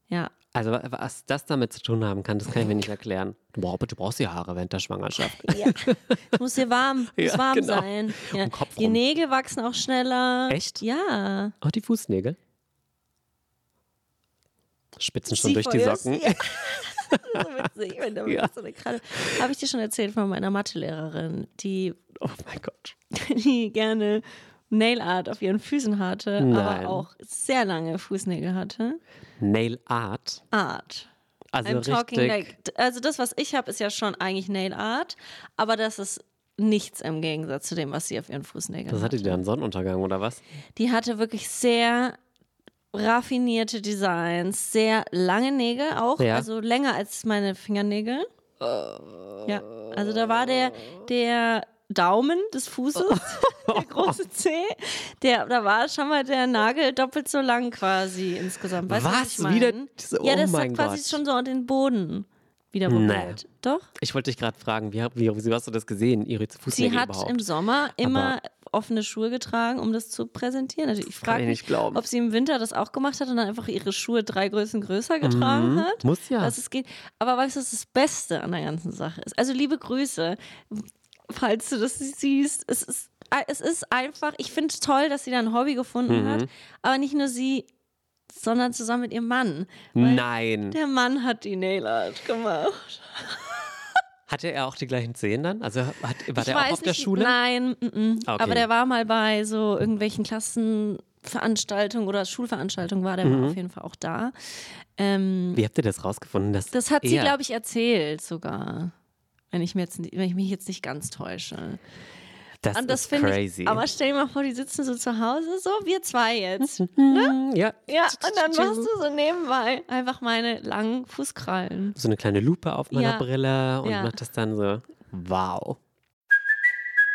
[SPEAKER 3] ja.
[SPEAKER 2] Also, wa- was das damit zu tun haben kann, das kann ich mir nicht erklären. Boah, aber du brauchst die Haare während der Schwangerschaft.
[SPEAKER 3] ja. Es muss hier warm, muss
[SPEAKER 2] Ja,
[SPEAKER 3] warm
[SPEAKER 2] genau.
[SPEAKER 3] sein. Ja. Die. Nägel wachsen auch schneller.
[SPEAKER 2] Echt?
[SPEAKER 3] Ja.
[SPEAKER 2] Auch die Fußnägel. Spitzen schon
[SPEAKER 3] Sie
[SPEAKER 2] durch die Socken.
[SPEAKER 3] Ja. so witzig, wenn du
[SPEAKER 2] Ja.
[SPEAKER 3] so eine Kralle. Habe ich dir schon erzählt von meiner Mathelehrerin, die
[SPEAKER 2] Oh mein Gott.
[SPEAKER 3] die gerne Nail Art auf ihren Füßen hatte,
[SPEAKER 2] Nein.
[SPEAKER 3] aber auch sehr lange Fußnägel hatte.
[SPEAKER 2] Nail Art.
[SPEAKER 3] Art.
[SPEAKER 2] Also
[SPEAKER 3] I'm talking
[SPEAKER 2] richtig.
[SPEAKER 3] like, also das, was ich habe, ist ja schon eigentlich Nail Art, aber das ist nichts im Gegensatz zu dem, was sie auf ihren Fußnägeln
[SPEAKER 2] das hatte
[SPEAKER 3] hatte.
[SPEAKER 2] die dann Sonnenuntergang oder was?
[SPEAKER 3] Die hatte wirklich sehr raffinierte Designs, sehr lange Nägel auch,
[SPEAKER 2] Ja.
[SPEAKER 3] also länger als meine Fingernägel. Ja, also da war der, der Daumen des Fußes, der große Zeh, der, da war schon mal der Nagel doppelt so lang quasi insgesamt. Weißt was,
[SPEAKER 2] Was? Wieder diese-
[SPEAKER 3] ja,
[SPEAKER 2] oh
[SPEAKER 3] das
[SPEAKER 2] mein
[SPEAKER 3] hat quasi
[SPEAKER 2] Gott.
[SPEAKER 3] schon so an den Boden wieder
[SPEAKER 2] Nee.
[SPEAKER 3] berührt. Doch?
[SPEAKER 2] Ich wollte dich gerade fragen, wie, wie, wie hast du das gesehen, ihre Fußnägel
[SPEAKER 3] Sie hat
[SPEAKER 2] überhaupt?
[SPEAKER 3] im Sommer immer offene Schuhe getragen, um das zu präsentieren. Also ich frage
[SPEAKER 2] ich
[SPEAKER 3] mich,
[SPEAKER 2] glauben.
[SPEAKER 3] ob sie im Winter das auch gemacht hat und dann einfach ihre Schuhe drei Größen größer getragen
[SPEAKER 2] Mhm,
[SPEAKER 3] hat.
[SPEAKER 2] muss ja.
[SPEAKER 3] Dass es geht. Aber weißt du, was das Beste an der ganzen Sache ist? Also liebe Grüße, falls du das siehst. Es ist, es ist einfach, ich finde es toll, dass sie da ein Hobby gefunden
[SPEAKER 2] Mhm.
[SPEAKER 3] hat. Aber nicht nur sie, sondern zusammen mit ihrem Mann.
[SPEAKER 2] Nein.
[SPEAKER 3] Der Mann hat die Nail Art gemacht.
[SPEAKER 2] Hatte er auch die gleichen Zehen dann? Also hat, war
[SPEAKER 3] ich
[SPEAKER 2] der auch auf der
[SPEAKER 3] nicht,
[SPEAKER 2] Schule?
[SPEAKER 3] Nein, mm, mm.
[SPEAKER 2] Ah, okay.
[SPEAKER 3] aber der war mal bei so irgendwelchen Klassenveranstaltungen oder Schulveranstaltungen war der
[SPEAKER 2] Mhm.
[SPEAKER 3] mal auf jeden Fall auch da. Ähm,
[SPEAKER 2] Wie habt ihr das rausgefunden? Dass
[SPEAKER 3] das hat sie,
[SPEAKER 2] er-
[SPEAKER 3] glaube ich, erzählt sogar. Wenn ich, mir jetzt, wenn ich mich jetzt nicht ganz täusche.
[SPEAKER 2] Das,
[SPEAKER 3] Und das
[SPEAKER 2] ist
[SPEAKER 3] finde
[SPEAKER 2] crazy.
[SPEAKER 3] ich. Aber stell dir mal vor, die sitzen so zu Hause, so wir zwei jetzt.
[SPEAKER 2] Hm, ja.
[SPEAKER 3] Ja, und dann machst du so nebenbei einfach meine langen Fußkrallen.
[SPEAKER 2] So eine kleine Lupe auf meiner
[SPEAKER 3] Ja.
[SPEAKER 2] Brille und
[SPEAKER 3] Ja.
[SPEAKER 2] macht das dann so. Wow.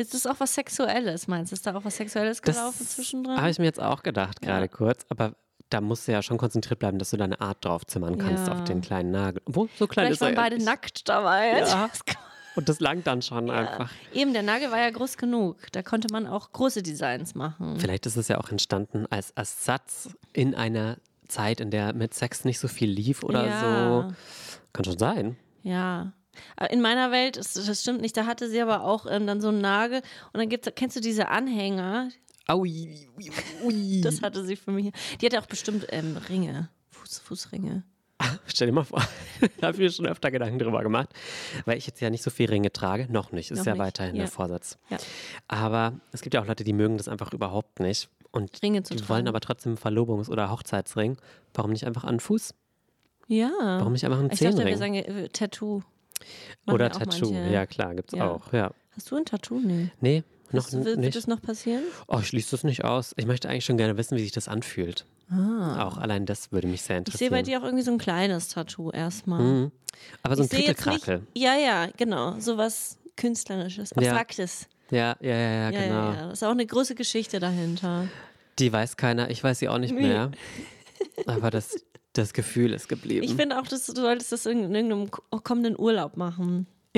[SPEAKER 3] Ist es auch was Sexuelles, meinst du? Ist da auch was Sexuelles gelaufen
[SPEAKER 2] Das
[SPEAKER 3] zwischendrin?
[SPEAKER 2] habe ich mir jetzt auch gedacht, gerade kurz. Aber da musst du ja schon konzentriert bleiben, dass du deine Art draufzimmern kannst
[SPEAKER 3] Ja.
[SPEAKER 2] auf den kleinen Nagel. Wo so klein
[SPEAKER 3] Vielleicht
[SPEAKER 2] ist er
[SPEAKER 3] waren
[SPEAKER 2] ja
[SPEAKER 3] beide nackt dabei.
[SPEAKER 2] Ja. Und das langt dann schon einfach.
[SPEAKER 3] Eben, der Nagel war ja groß genug. Da konnte man auch große Designs machen.
[SPEAKER 2] Vielleicht ist es ja auch entstanden als Ersatz in einer Zeit, in der mit Sex nicht so viel lief oder
[SPEAKER 3] Ja.
[SPEAKER 2] so. Kann schon sein.
[SPEAKER 3] Ja. Aber In meiner Welt, ist, das stimmt nicht, da hatte sie aber auch ähm, dann so einen Nagel und dann gibt's, kennst du diese Anhänger?
[SPEAKER 2] Aui, ui, ui.
[SPEAKER 3] Das hatte sie für mich. Die hatte auch bestimmt ähm, Ringe, Fuß, Fußringe.
[SPEAKER 2] Stell dir mal vor, da habe ich mir schon öfter Gedanken drüber gemacht, weil ich jetzt ja nicht so viel Ringe trage. Noch nicht, ist
[SPEAKER 3] Noch
[SPEAKER 2] ja
[SPEAKER 3] nicht,
[SPEAKER 2] weiterhin
[SPEAKER 3] ja.
[SPEAKER 2] der Vorsatz.
[SPEAKER 3] Ja.
[SPEAKER 2] Aber es gibt ja auch Leute, die mögen das einfach überhaupt nicht. Und
[SPEAKER 3] Ringe zu
[SPEAKER 2] die
[SPEAKER 3] tragen.
[SPEAKER 2] wollen aber trotzdem einen Verlobungs- oder Hochzeitsring. Warum nicht einfach an Fuß?
[SPEAKER 3] Ja.
[SPEAKER 2] Warum nicht einfach einen
[SPEAKER 3] ich dachte, wir sagen äh, Tattoo. Machen
[SPEAKER 2] Oder Tattoo.
[SPEAKER 3] manche.
[SPEAKER 2] Ja, klar, gibt's
[SPEAKER 3] Ja.
[SPEAKER 2] auch. Ja.
[SPEAKER 3] Hast du ein Tattoo? Nee.
[SPEAKER 2] Nee, noch
[SPEAKER 3] Hast du- wird,
[SPEAKER 2] nicht.
[SPEAKER 3] wird das noch passieren?
[SPEAKER 2] Oh, ich schließe das nicht aus. Ich möchte eigentlich schon gerne wissen, wie sich das anfühlt. Auch allein das würde mich sehr
[SPEAKER 3] Ah. Ich sehe
[SPEAKER 2] interessieren.
[SPEAKER 3] bei dir auch irgendwie so ein kleines Tattoo erstmal.
[SPEAKER 2] Mhm. Aber so ein
[SPEAKER 3] ich nicht.
[SPEAKER 2] Krickelkrakel.
[SPEAKER 3] Ja, ja, genau. Sowas Künstlerisches,
[SPEAKER 2] Ja.
[SPEAKER 3] Abstraktes.
[SPEAKER 2] Ja, ja, ja, ja,
[SPEAKER 3] Ja,
[SPEAKER 2] genau.
[SPEAKER 3] ja, ja. Das ist auch eine große Geschichte dahinter.
[SPEAKER 2] Die weiß keiner, ich weiß sie auch nicht mehr. Aber das, das Gefühl ist geblieben.
[SPEAKER 3] Ich finde auch, dass du solltest das in irgendeinem ko- kommenden Urlaub machen.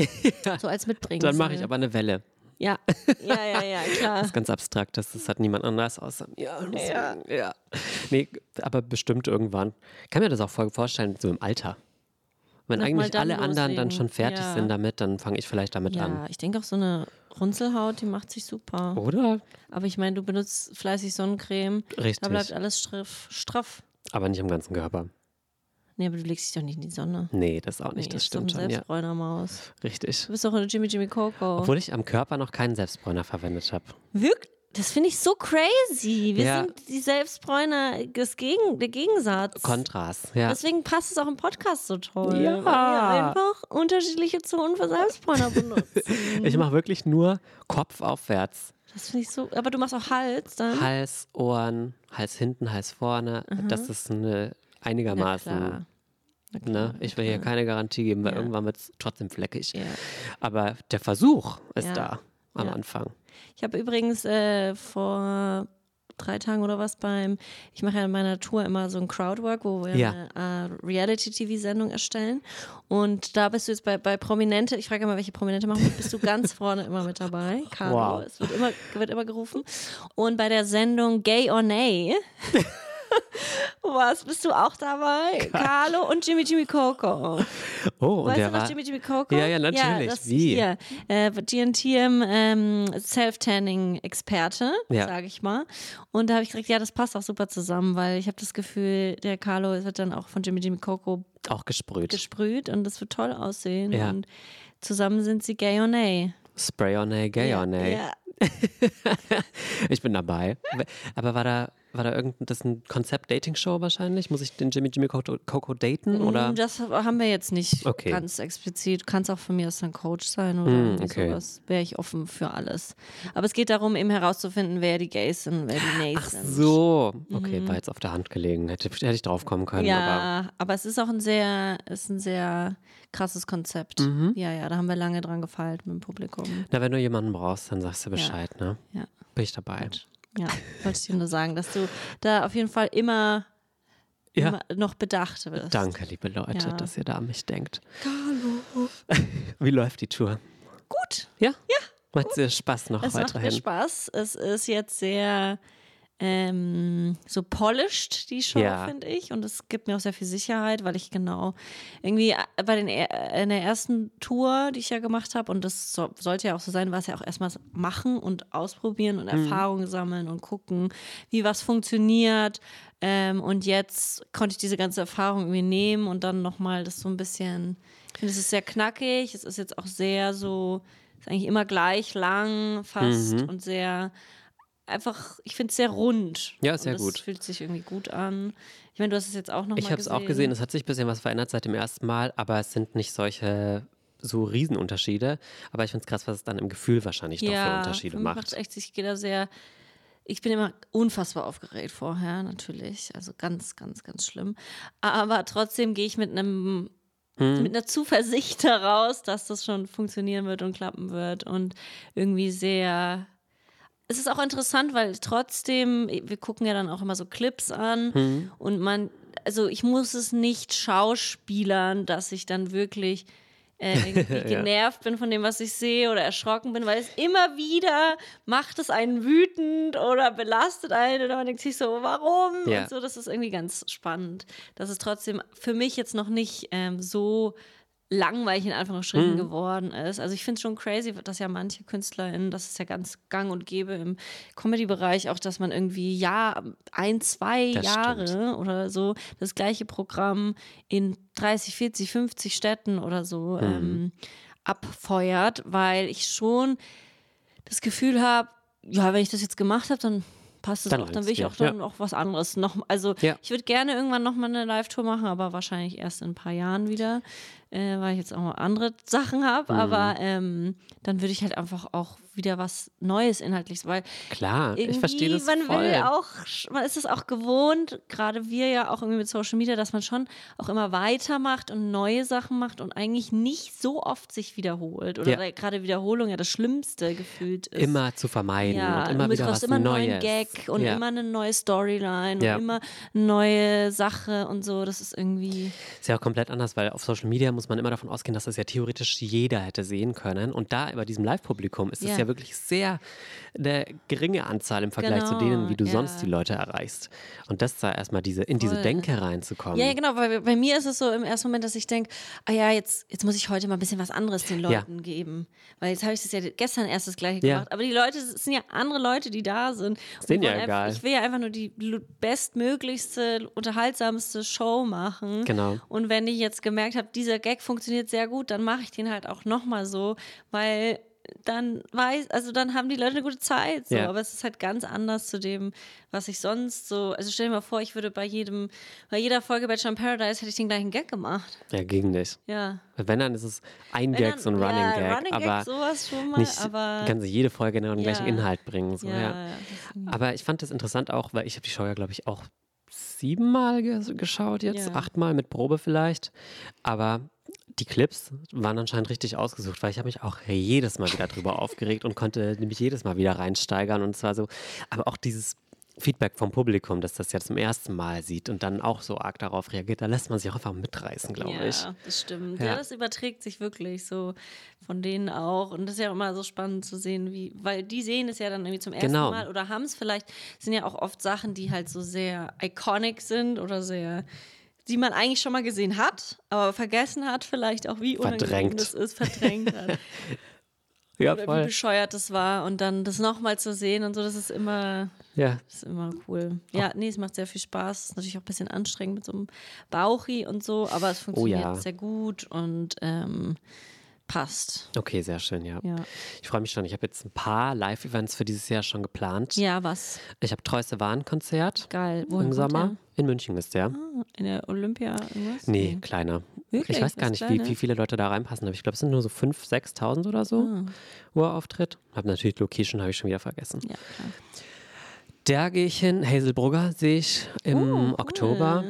[SPEAKER 3] So als Mitbringen.
[SPEAKER 2] Dann mache ich aber eine Welle.
[SPEAKER 3] Ja, ja, ja, ja, klar.
[SPEAKER 2] Ganz abstrakt, das, das hat niemand anders außer mir. Ja. ja. Nee, aber bestimmt irgendwann. Ich kann mir das auch voll vorstellen, so im Alter. Wenn
[SPEAKER 3] Noch
[SPEAKER 2] eigentlich alle anderen dann
[SPEAKER 3] loslegen.
[SPEAKER 2] schon fertig
[SPEAKER 3] Ja.
[SPEAKER 2] sind damit, dann fange ich vielleicht damit an.
[SPEAKER 3] Ja, ich denke auch so eine Runzelhaut, die macht sich super.
[SPEAKER 2] Oder?
[SPEAKER 3] Aber ich meine, du benutzt fleißig Sonnencreme.
[SPEAKER 2] Richtig.
[SPEAKER 3] Da bleibt alles straff. straff.
[SPEAKER 2] Aber nicht im ganzen Körper.
[SPEAKER 3] Nee, aber du legst dich doch nicht in die Sonne.
[SPEAKER 2] Nee, das auch nicht,
[SPEAKER 3] Nee,
[SPEAKER 2] das stimmt
[SPEAKER 3] ein
[SPEAKER 2] schon. Ja,
[SPEAKER 3] Selbstbräunermaus.
[SPEAKER 2] richtig.
[SPEAKER 3] Du bist doch eine Jimmy Jimmy Coco.
[SPEAKER 2] Obwohl ich am Körper noch keinen Selbstbräuner verwendet habe.
[SPEAKER 3] Wirklich? Das finde ich so crazy. Wir
[SPEAKER 2] Ja.
[SPEAKER 3] sind die Selbstbräuner, das Gegen, der Gegensatz.
[SPEAKER 2] Kontrast, ja.
[SPEAKER 3] Deswegen passt es auch im Podcast so toll.
[SPEAKER 2] Ja.
[SPEAKER 3] Weil wir einfach unterschiedliche Zonen für Selbstbräuner benutzen.
[SPEAKER 2] Ich mache wirklich nur Kopf aufwärts.
[SPEAKER 3] Das finde ich so. Aber du machst auch Hals dann?
[SPEAKER 2] Hals, Ohren, Hals hinten, Hals vorne. Das ist eine
[SPEAKER 3] Na
[SPEAKER 2] einigermaßen.
[SPEAKER 3] klar. Na klar,
[SPEAKER 2] Ne? Ich will hier keine Garantie geben, weil
[SPEAKER 3] Ja.
[SPEAKER 2] irgendwann wird es trotzdem fleckig.
[SPEAKER 3] Ja.
[SPEAKER 2] Aber der Versuch ist
[SPEAKER 3] Ja.
[SPEAKER 2] da am. Anfang.
[SPEAKER 3] Ich habe übrigens äh, vor drei Tagen oder was beim, ich mache ja in meiner Tour immer so ein Crowdwork, wo wir
[SPEAKER 2] Ja.
[SPEAKER 3] eine äh, Reality-TV-Sendung erstellen. Und da bist du jetzt bei, bei Prominente, ich frage immer, welche Prominente machen, bist du ganz vorne immer mit dabei. Carlo,
[SPEAKER 2] Wow.
[SPEAKER 3] es wird immer, wird immer gerufen. Und bei der Sendung Gay or Nay, was, bist du auch dabei? Carlo und Jimmy Jimmy Coco.
[SPEAKER 2] Oh, und
[SPEAKER 3] Weißt
[SPEAKER 2] der
[SPEAKER 3] du noch
[SPEAKER 2] war.
[SPEAKER 3] Jimmy Jimmy Coco?
[SPEAKER 2] Ja, ja, natürlich.
[SPEAKER 3] das
[SPEAKER 2] Wie?
[SPEAKER 3] Hier, äh, GNTM ähm, Self-Tanning-Experte,
[SPEAKER 2] Ja.
[SPEAKER 3] sage ich mal. Und da habe ich gesagt, ja, das passt auch super zusammen, weil ich habe das Gefühl, der Carlo wird dann auch von Jimmy Jimmy Coco
[SPEAKER 2] Auch gesprüht.
[SPEAKER 3] gesprüht und das wird toll aussehen.
[SPEAKER 2] Ja.
[SPEAKER 3] Und zusammen sind sie gay or nay.
[SPEAKER 2] Spray on A, Gay on A.
[SPEAKER 3] Ja.
[SPEAKER 2] Ich bin dabei. Aber war da, war da irgendein, das ist ein Konzept-Dating-Show wahrscheinlich? Muss ich den Jimmy Jimmy Coco, Coco daten? Oder?
[SPEAKER 3] Mm, Das haben wir jetzt nicht
[SPEAKER 2] Okay.
[SPEAKER 3] ganz explizit. Kannst auch von mir aus ein Coach sein oder
[SPEAKER 2] Mm, okay.
[SPEAKER 3] sowas. Wäre ich offen für alles. Aber es geht darum, eben herauszufinden, wer die Gays sind, wer die Nays
[SPEAKER 2] Ach
[SPEAKER 3] sind.
[SPEAKER 2] so. Okay, war jetzt auf der Hand gelegen. Hätte, hätte ich drauf kommen können. Aber
[SPEAKER 3] Mhm. Ja, aber, es ist auch ein sehr, ist ein sehr krasses Konzept.
[SPEAKER 2] Mhm.
[SPEAKER 3] Ja, ja, da haben wir lange dran gefeilt mit dem Publikum.
[SPEAKER 2] na, wenn du jemanden brauchst, dann sagst du Bescheid, ne?
[SPEAKER 3] Ja,
[SPEAKER 2] Bin ich dabei.
[SPEAKER 3] Ja, wollte ich dir nur sagen, dass du da auf jeden Fall immer,
[SPEAKER 2] Ja.
[SPEAKER 3] immer noch bedacht wirst.
[SPEAKER 2] Danke, liebe Leute,
[SPEAKER 3] Ja.
[SPEAKER 2] dass ihr da an mich denkt. Hallo. Wie läuft die Tour?
[SPEAKER 3] Gut,
[SPEAKER 2] Ja? Ja. Macht dir Spaß noch
[SPEAKER 3] es macht mir
[SPEAKER 2] weiterhin?
[SPEAKER 3] Spaß. Es ist jetzt sehr ähm, so polished, die Show,
[SPEAKER 2] Ja.
[SPEAKER 3] finde ich. Und es gibt mir auch sehr viel Sicherheit, weil ich genau irgendwie äh, bei den er- in der ersten Tour, die ich ja gemacht habe, und das so, sollte ja auch so sein, war es ja auch erstmal machen und ausprobieren und Erfahrungen sammeln und gucken, wie was funktioniert. Ähm, und jetzt konnte ich diese ganze Erfahrung irgendwie nehmen und dann nochmal das so ein bisschen, ich finde, es ist sehr knackig, es ist jetzt auch sehr so, ist eigentlich immer gleich lang fast
[SPEAKER 2] Mhm.
[SPEAKER 3] und sehr einfach, ich finde es sehr rund.
[SPEAKER 2] Ja, sehr gut.
[SPEAKER 3] Es fühlt sich irgendwie gut an. Ich meine, du hast es jetzt auch nochmal
[SPEAKER 2] Ich habe es auch gesehen, es hat sich ein bisschen was verändert seit dem ersten Mal, aber es sind nicht solche so Riesenunterschiede. Aber ich finde es krass, was es dann im Gefühl wahrscheinlich doch für Unterschiede macht.
[SPEAKER 3] macht's echt, ich gehe da sehr, ich bin immer unfassbar aufgeregt vorher, natürlich. Also ganz, ganz, ganz schlimm. Aber trotzdem gehe ich mit einem hm. mit einer Zuversicht daraus, dass das schon funktionieren wird und klappen wird und irgendwie sehr es ist auch interessant, weil trotzdem, wir gucken ja dann auch immer so Clips an hm. und man, also ich muss es nicht schauspielern, dass ich dann wirklich äh, irgendwie genervt bin von dem, was ich sehe oder erschrocken bin, weil es immer wieder macht es einen wütend oder belastet einen oder man denkt sich so, warum? Ja. Und so, das ist irgendwie ganz spannend. Das ist trotzdem für mich jetzt noch nicht ähm, so langweilig in Anführungsstrichen mhm. geworden ist. Also ich finde es schon crazy, dass ja manche KünstlerInnen, das ist ja ganz gang und gäbe im Comedy-Bereich auch, dass man irgendwie ja ein, zwei das Jahre stimmt. oder so das gleiche Programm in 30, 40, 50 Städten oder so mhm. ähm, abfeuert, weil ich schon das Gefühl habe, ja, wenn ich das jetzt gemacht habe, dann passt es dann auch. Dann will ich auch dann ja. auch was anderes noch. Also ja. ich würde gerne irgendwann noch mal eine Live-Tour machen, aber wahrscheinlich erst in ein paar Jahren wieder äh, weil ich jetzt auch andere Sachen habe, mhm. aber ähm, dann würde ich halt einfach auch wieder was Neues inhaltliches, weil
[SPEAKER 2] klar, ich verstehe das
[SPEAKER 3] man
[SPEAKER 2] voll.
[SPEAKER 3] will auch, man ist es auch gewohnt, gerade wir ja auch irgendwie mit Social Media, dass man schon auch immer weitermacht und neue Sachen macht und eigentlich nicht so oft sich wiederholt oder ja. gerade Wiederholung ja das Schlimmste gefühlt ist.
[SPEAKER 2] Immer zu vermeiden ja, und immer wieder was immer Neues.
[SPEAKER 3] Neuen Gag und ja. immer eine neue Storyline ja. und immer eine neue Sache und so, das ist irgendwie
[SPEAKER 2] ist ja auch komplett anders, weil auf Social Media muss muss man immer davon ausgehen, dass das ja theoretisch jeder hätte sehen können. Und da bei diesem Live-Publikum ist es ja. Ja wirklich sehr eine geringe Anzahl im Vergleich genau, zu denen, wie du ja. sonst die Leute erreichst. Und das da erstmal diese, in Voll. diese Denke reinzukommen.
[SPEAKER 3] Ja, genau, weil bei mir ist es so im ersten Moment, dass ich denke, ah ja, jetzt, jetzt muss ich heute mal ein bisschen was anderes den Leuten ja. geben. Weil jetzt habe ich das ja gestern erst das gleiche gemacht. Aber die Leute, es sind ja andere Leute, die da sind.
[SPEAKER 2] Sind ja egal.
[SPEAKER 3] Ich will ja einfach nur die bestmöglichste, unterhaltsamste Show machen.
[SPEAKER 2] Genau.
[SPEAKER 3] Und wenn ich jetzt gemerkt habe, dieser Gag funktioniert sehr gut, dann mache ich den halt auch nochmal so, weil dann weiß, also dann haben die Leute eine gute Zeit. So. Ja. Aber es ist halt ganz anders zu dem, was ich sonst so. Also stell dir mal vor, ich würde bei jedem, bei jeder Folge Bachelor in Paradise hätte ich den gleichen Gag gemacht.
[SPEAKER 2] Ja, gegen nicht.
[SPEAKER 3] Ja.
[SPEAKER 2] Wenn dann ist es ein Wenn Gag, dann, so ein Running ja, Gag. Running aber Gag,
[SPEAKER 3] sowas schon mal,
[SPEAKER 2] nicht
[SPEAKER 3] aber.
[SPEAKER 2] Kannst du jede Folge genau den ja. gleichen Inhalt bringen. So, ja, Aber ich fand das interessant auch, weil ich habe die Show ja, glaube ich, auch siebenmal geschaut jetzt, achtmal mit Probe vielleicht. Aber die Clips waren anscheinend richtig ausgesucht, weil ich habe mich auch jedes Mal wieder drüber aufgeregt und konnte nämlich jedes Mal wieder reinsteigern und zwar so, aber auch dieses Feedback vom Publikum, dass das ja zum ersten Mal sieht und dann auch so arg darauf reagiert, da lässt man sich auch einfach mitreißen, glaube
[SPEAKER 3] ja,
[SPEAKER 2] ich.
[SPEAKER 3] Ja, das stimmt. Ja. ja. das überträgt sich wirklich so von denen auch. Und das ist ja immer so spannend zu sehen, wie, weil die sehen es ja dann irgendwie zum ersten genau. Mal oder haben es vielleicht, sind ja auch oft Sachen, die halt so sehr iconic sind oder sehr die man eigentlich schon mal gesehen hat, aber vergessen hat, vielleicht auch wie unangenehm das ist, verdrängt hat.
[SPEAKER 2] ja,
[SPEAKER 3] Oder
[SPEAKER 2] voll.
[SPEAKER 3] wie bescheuert das war und dann das nochmal zu sehen und so, das ist immer,
[SPEAKER 2] ja.
[SPEAKER 3] ist immer cool. Ja, nee, es macht sehr viel Spaß. Es ist natürlich auch ein bisschen anstrengend mit so einem Bauchi und so, aber es funktioniert oh ja. sehr gut und ähm, passt.
[SPEAKER 2] Okay, sehr schön, ja.
[SPEAKER 3] ja.
[SPEAKER 2] Ich freue mich schon. Ich habe jetzt ein paar Live-Events für dieses Jahr schon geplant.
[SPEAKER 3] Ja, was?
[SPEAKER 2] Ich habe Treueste Waren-Konzert.
[SPEAKER 3] Geil.
[SPEAKER 2] Wohin Im Sommer. In München ist der.
[SPEAKER 3] Ah, in der Olympia irgendwas?
[SPEAKER 2] Nee, kleiner.
[SPEAKER 3] Wirklich?
[SPEAKER 2] Ich weiß gar nicht, wie, wie, viele Leute da reinpassen, aber ich glaube, es sind nur so 5.000, 6.000 oder so, ah. wo er auftritt. Habe natürlich Location, habe ich schon wieder vergessen.
[SPEAKER 3] Ja, klar.
[SPEAKER 2] Da gehe ich hin. Hazelbrugger sehe ich im oh, Oktober.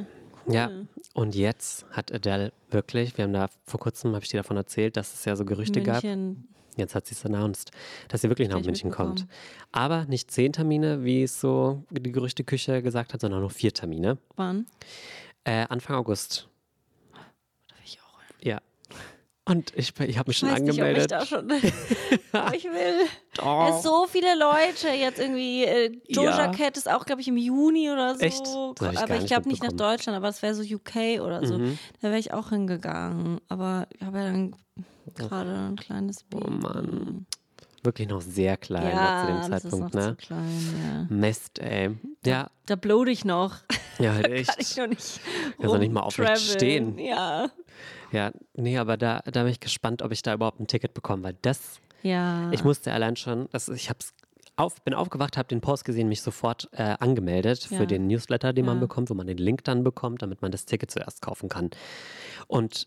[SPEAKER 2] Cool. Ja, und jetzt hat Adele wirklich, wir haben da vor kurzem, habe ich dir davon erzählt, dass es ja so Gerüchte München. gab. Jetzt hat sie es announced, dass sie wirklich nach München kommt. Aber nicht zehn Termine, wie es so die Gerüchteküche gesagt hat, sondern nur vier Termine.
[SPEAKER 3] Wann?
[SPEAKER 2] Äh, Anfang August.
[SPEAKER 3] Da will ich auch.
[SPEAKER 2] Ja. Und ich, ich habe mich schon angemeldet.
[SPEAKER 3] Nicht, ob ich, da schon ich will. Oh. Es so viele Leute jetzt irgendwie. Äh, Doja ja. Cat ist auch, glaube ich, im Juni oder so.
[SPEAKER 2] Echt?
[SPEAKER 3] Ich aber ich glaube nicht nach Deutschland, aber es wäre so UK oder so. Mhm. Da wäre ich auch hingegangen. Aber ich habe ja dann gerade ein kleines
[SPEAKER 2] Baby. Oh Mann. Wirklich noch sehr klein ja, zu dem Zeitpunkt,
[SPEAKER 3] ne? Klein,
[SPEAKER 2] ja. Mist, ey. Ja.
[SPEAKER 3] Da, da blode ich noch.
[SPEAKER 2] Ja, halt echt.
[SPEAKER 3] Kann ich noch nicht.
[SPEAKER 2] Kannst noch nicht mal aufrecht stehen.
[SPEAKER 3] Ja.
[SPEAKER 2] Ja, nee, aber da, da bin ich gespannt, ob ich da überhaupt ein Ticket bekomme, weil das.
[SPEAKER 3] Ja.
[SPEAKER 2] Ich musste allein schon, das, ich hab's auf, bin aufgewacht, habe den Post gesehen, mich sofort äh, angemeldet ja. für den Newsletter, den ja. man bekommt, wo man den Link dann bekommt, damit man das Ticket zuerst kaufen kann. Und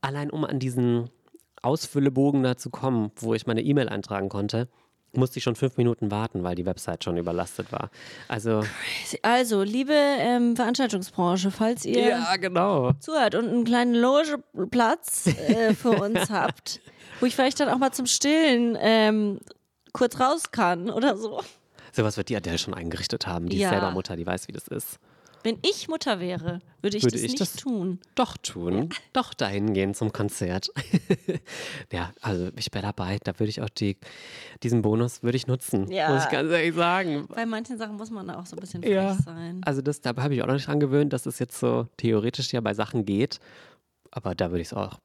[SPEAKER 2] allein um an diesen Ausfüllebogen da zu kommen, wo ich meine E-Mail eintragen konnte, musste ich schon fünf Minuten warten, weil die Website schon überlastet war. Also,
[SPEAKER 3] Also, liebe ähm, Veranstaltungsbranche, falls ihr
[SPEAKER 2] ja, genau.
[SPEAKER 3] zuhört und einen kleinen Logeplatz äh, für uns habt, wo ich vielleicht dann auch mal zum Stillen ähm, kurz raus kann oder so.
[SPEAKER 2] Sowas wird die Adele schon eingerichtet haben. Die
[SPEAKER 3] Ja.
[SPEAKER 2] ist selber Mutter, die weiß, wie das ist.
[SPEAKER 3] Wenn ich Mutter wäre, würde ich
[SPEAKER 2] Würde
[SPEAKER 3] das
[SPEAKER 2] ich
[SPEAKER 3] nicht
[SPEAKER 2] das-
[SPEAKER 3] tun.
[SPEAKER 2] Doch tun, doch dahin gehen zum Konzert. ja, also ich wäre dabei. Da würde ich auch die, diesen Bonus würde ich nutzen,
[SPEAKER 3] Ja.
[SPEAKER 2] muss ich ganz ehrlich sagen.
[SPEAKER 3] Bei manchen Sachen muss man auch so ein bisschen frech
[SPEAKER 2] Ja,
[SPEAKER 3] sein.
[SPEAKER 2] also das, da habe ich auch noch nicht dran gewöhnt, dass es jetzt so theoretisch ja bei Sachen geht. Aber da würde ich es auch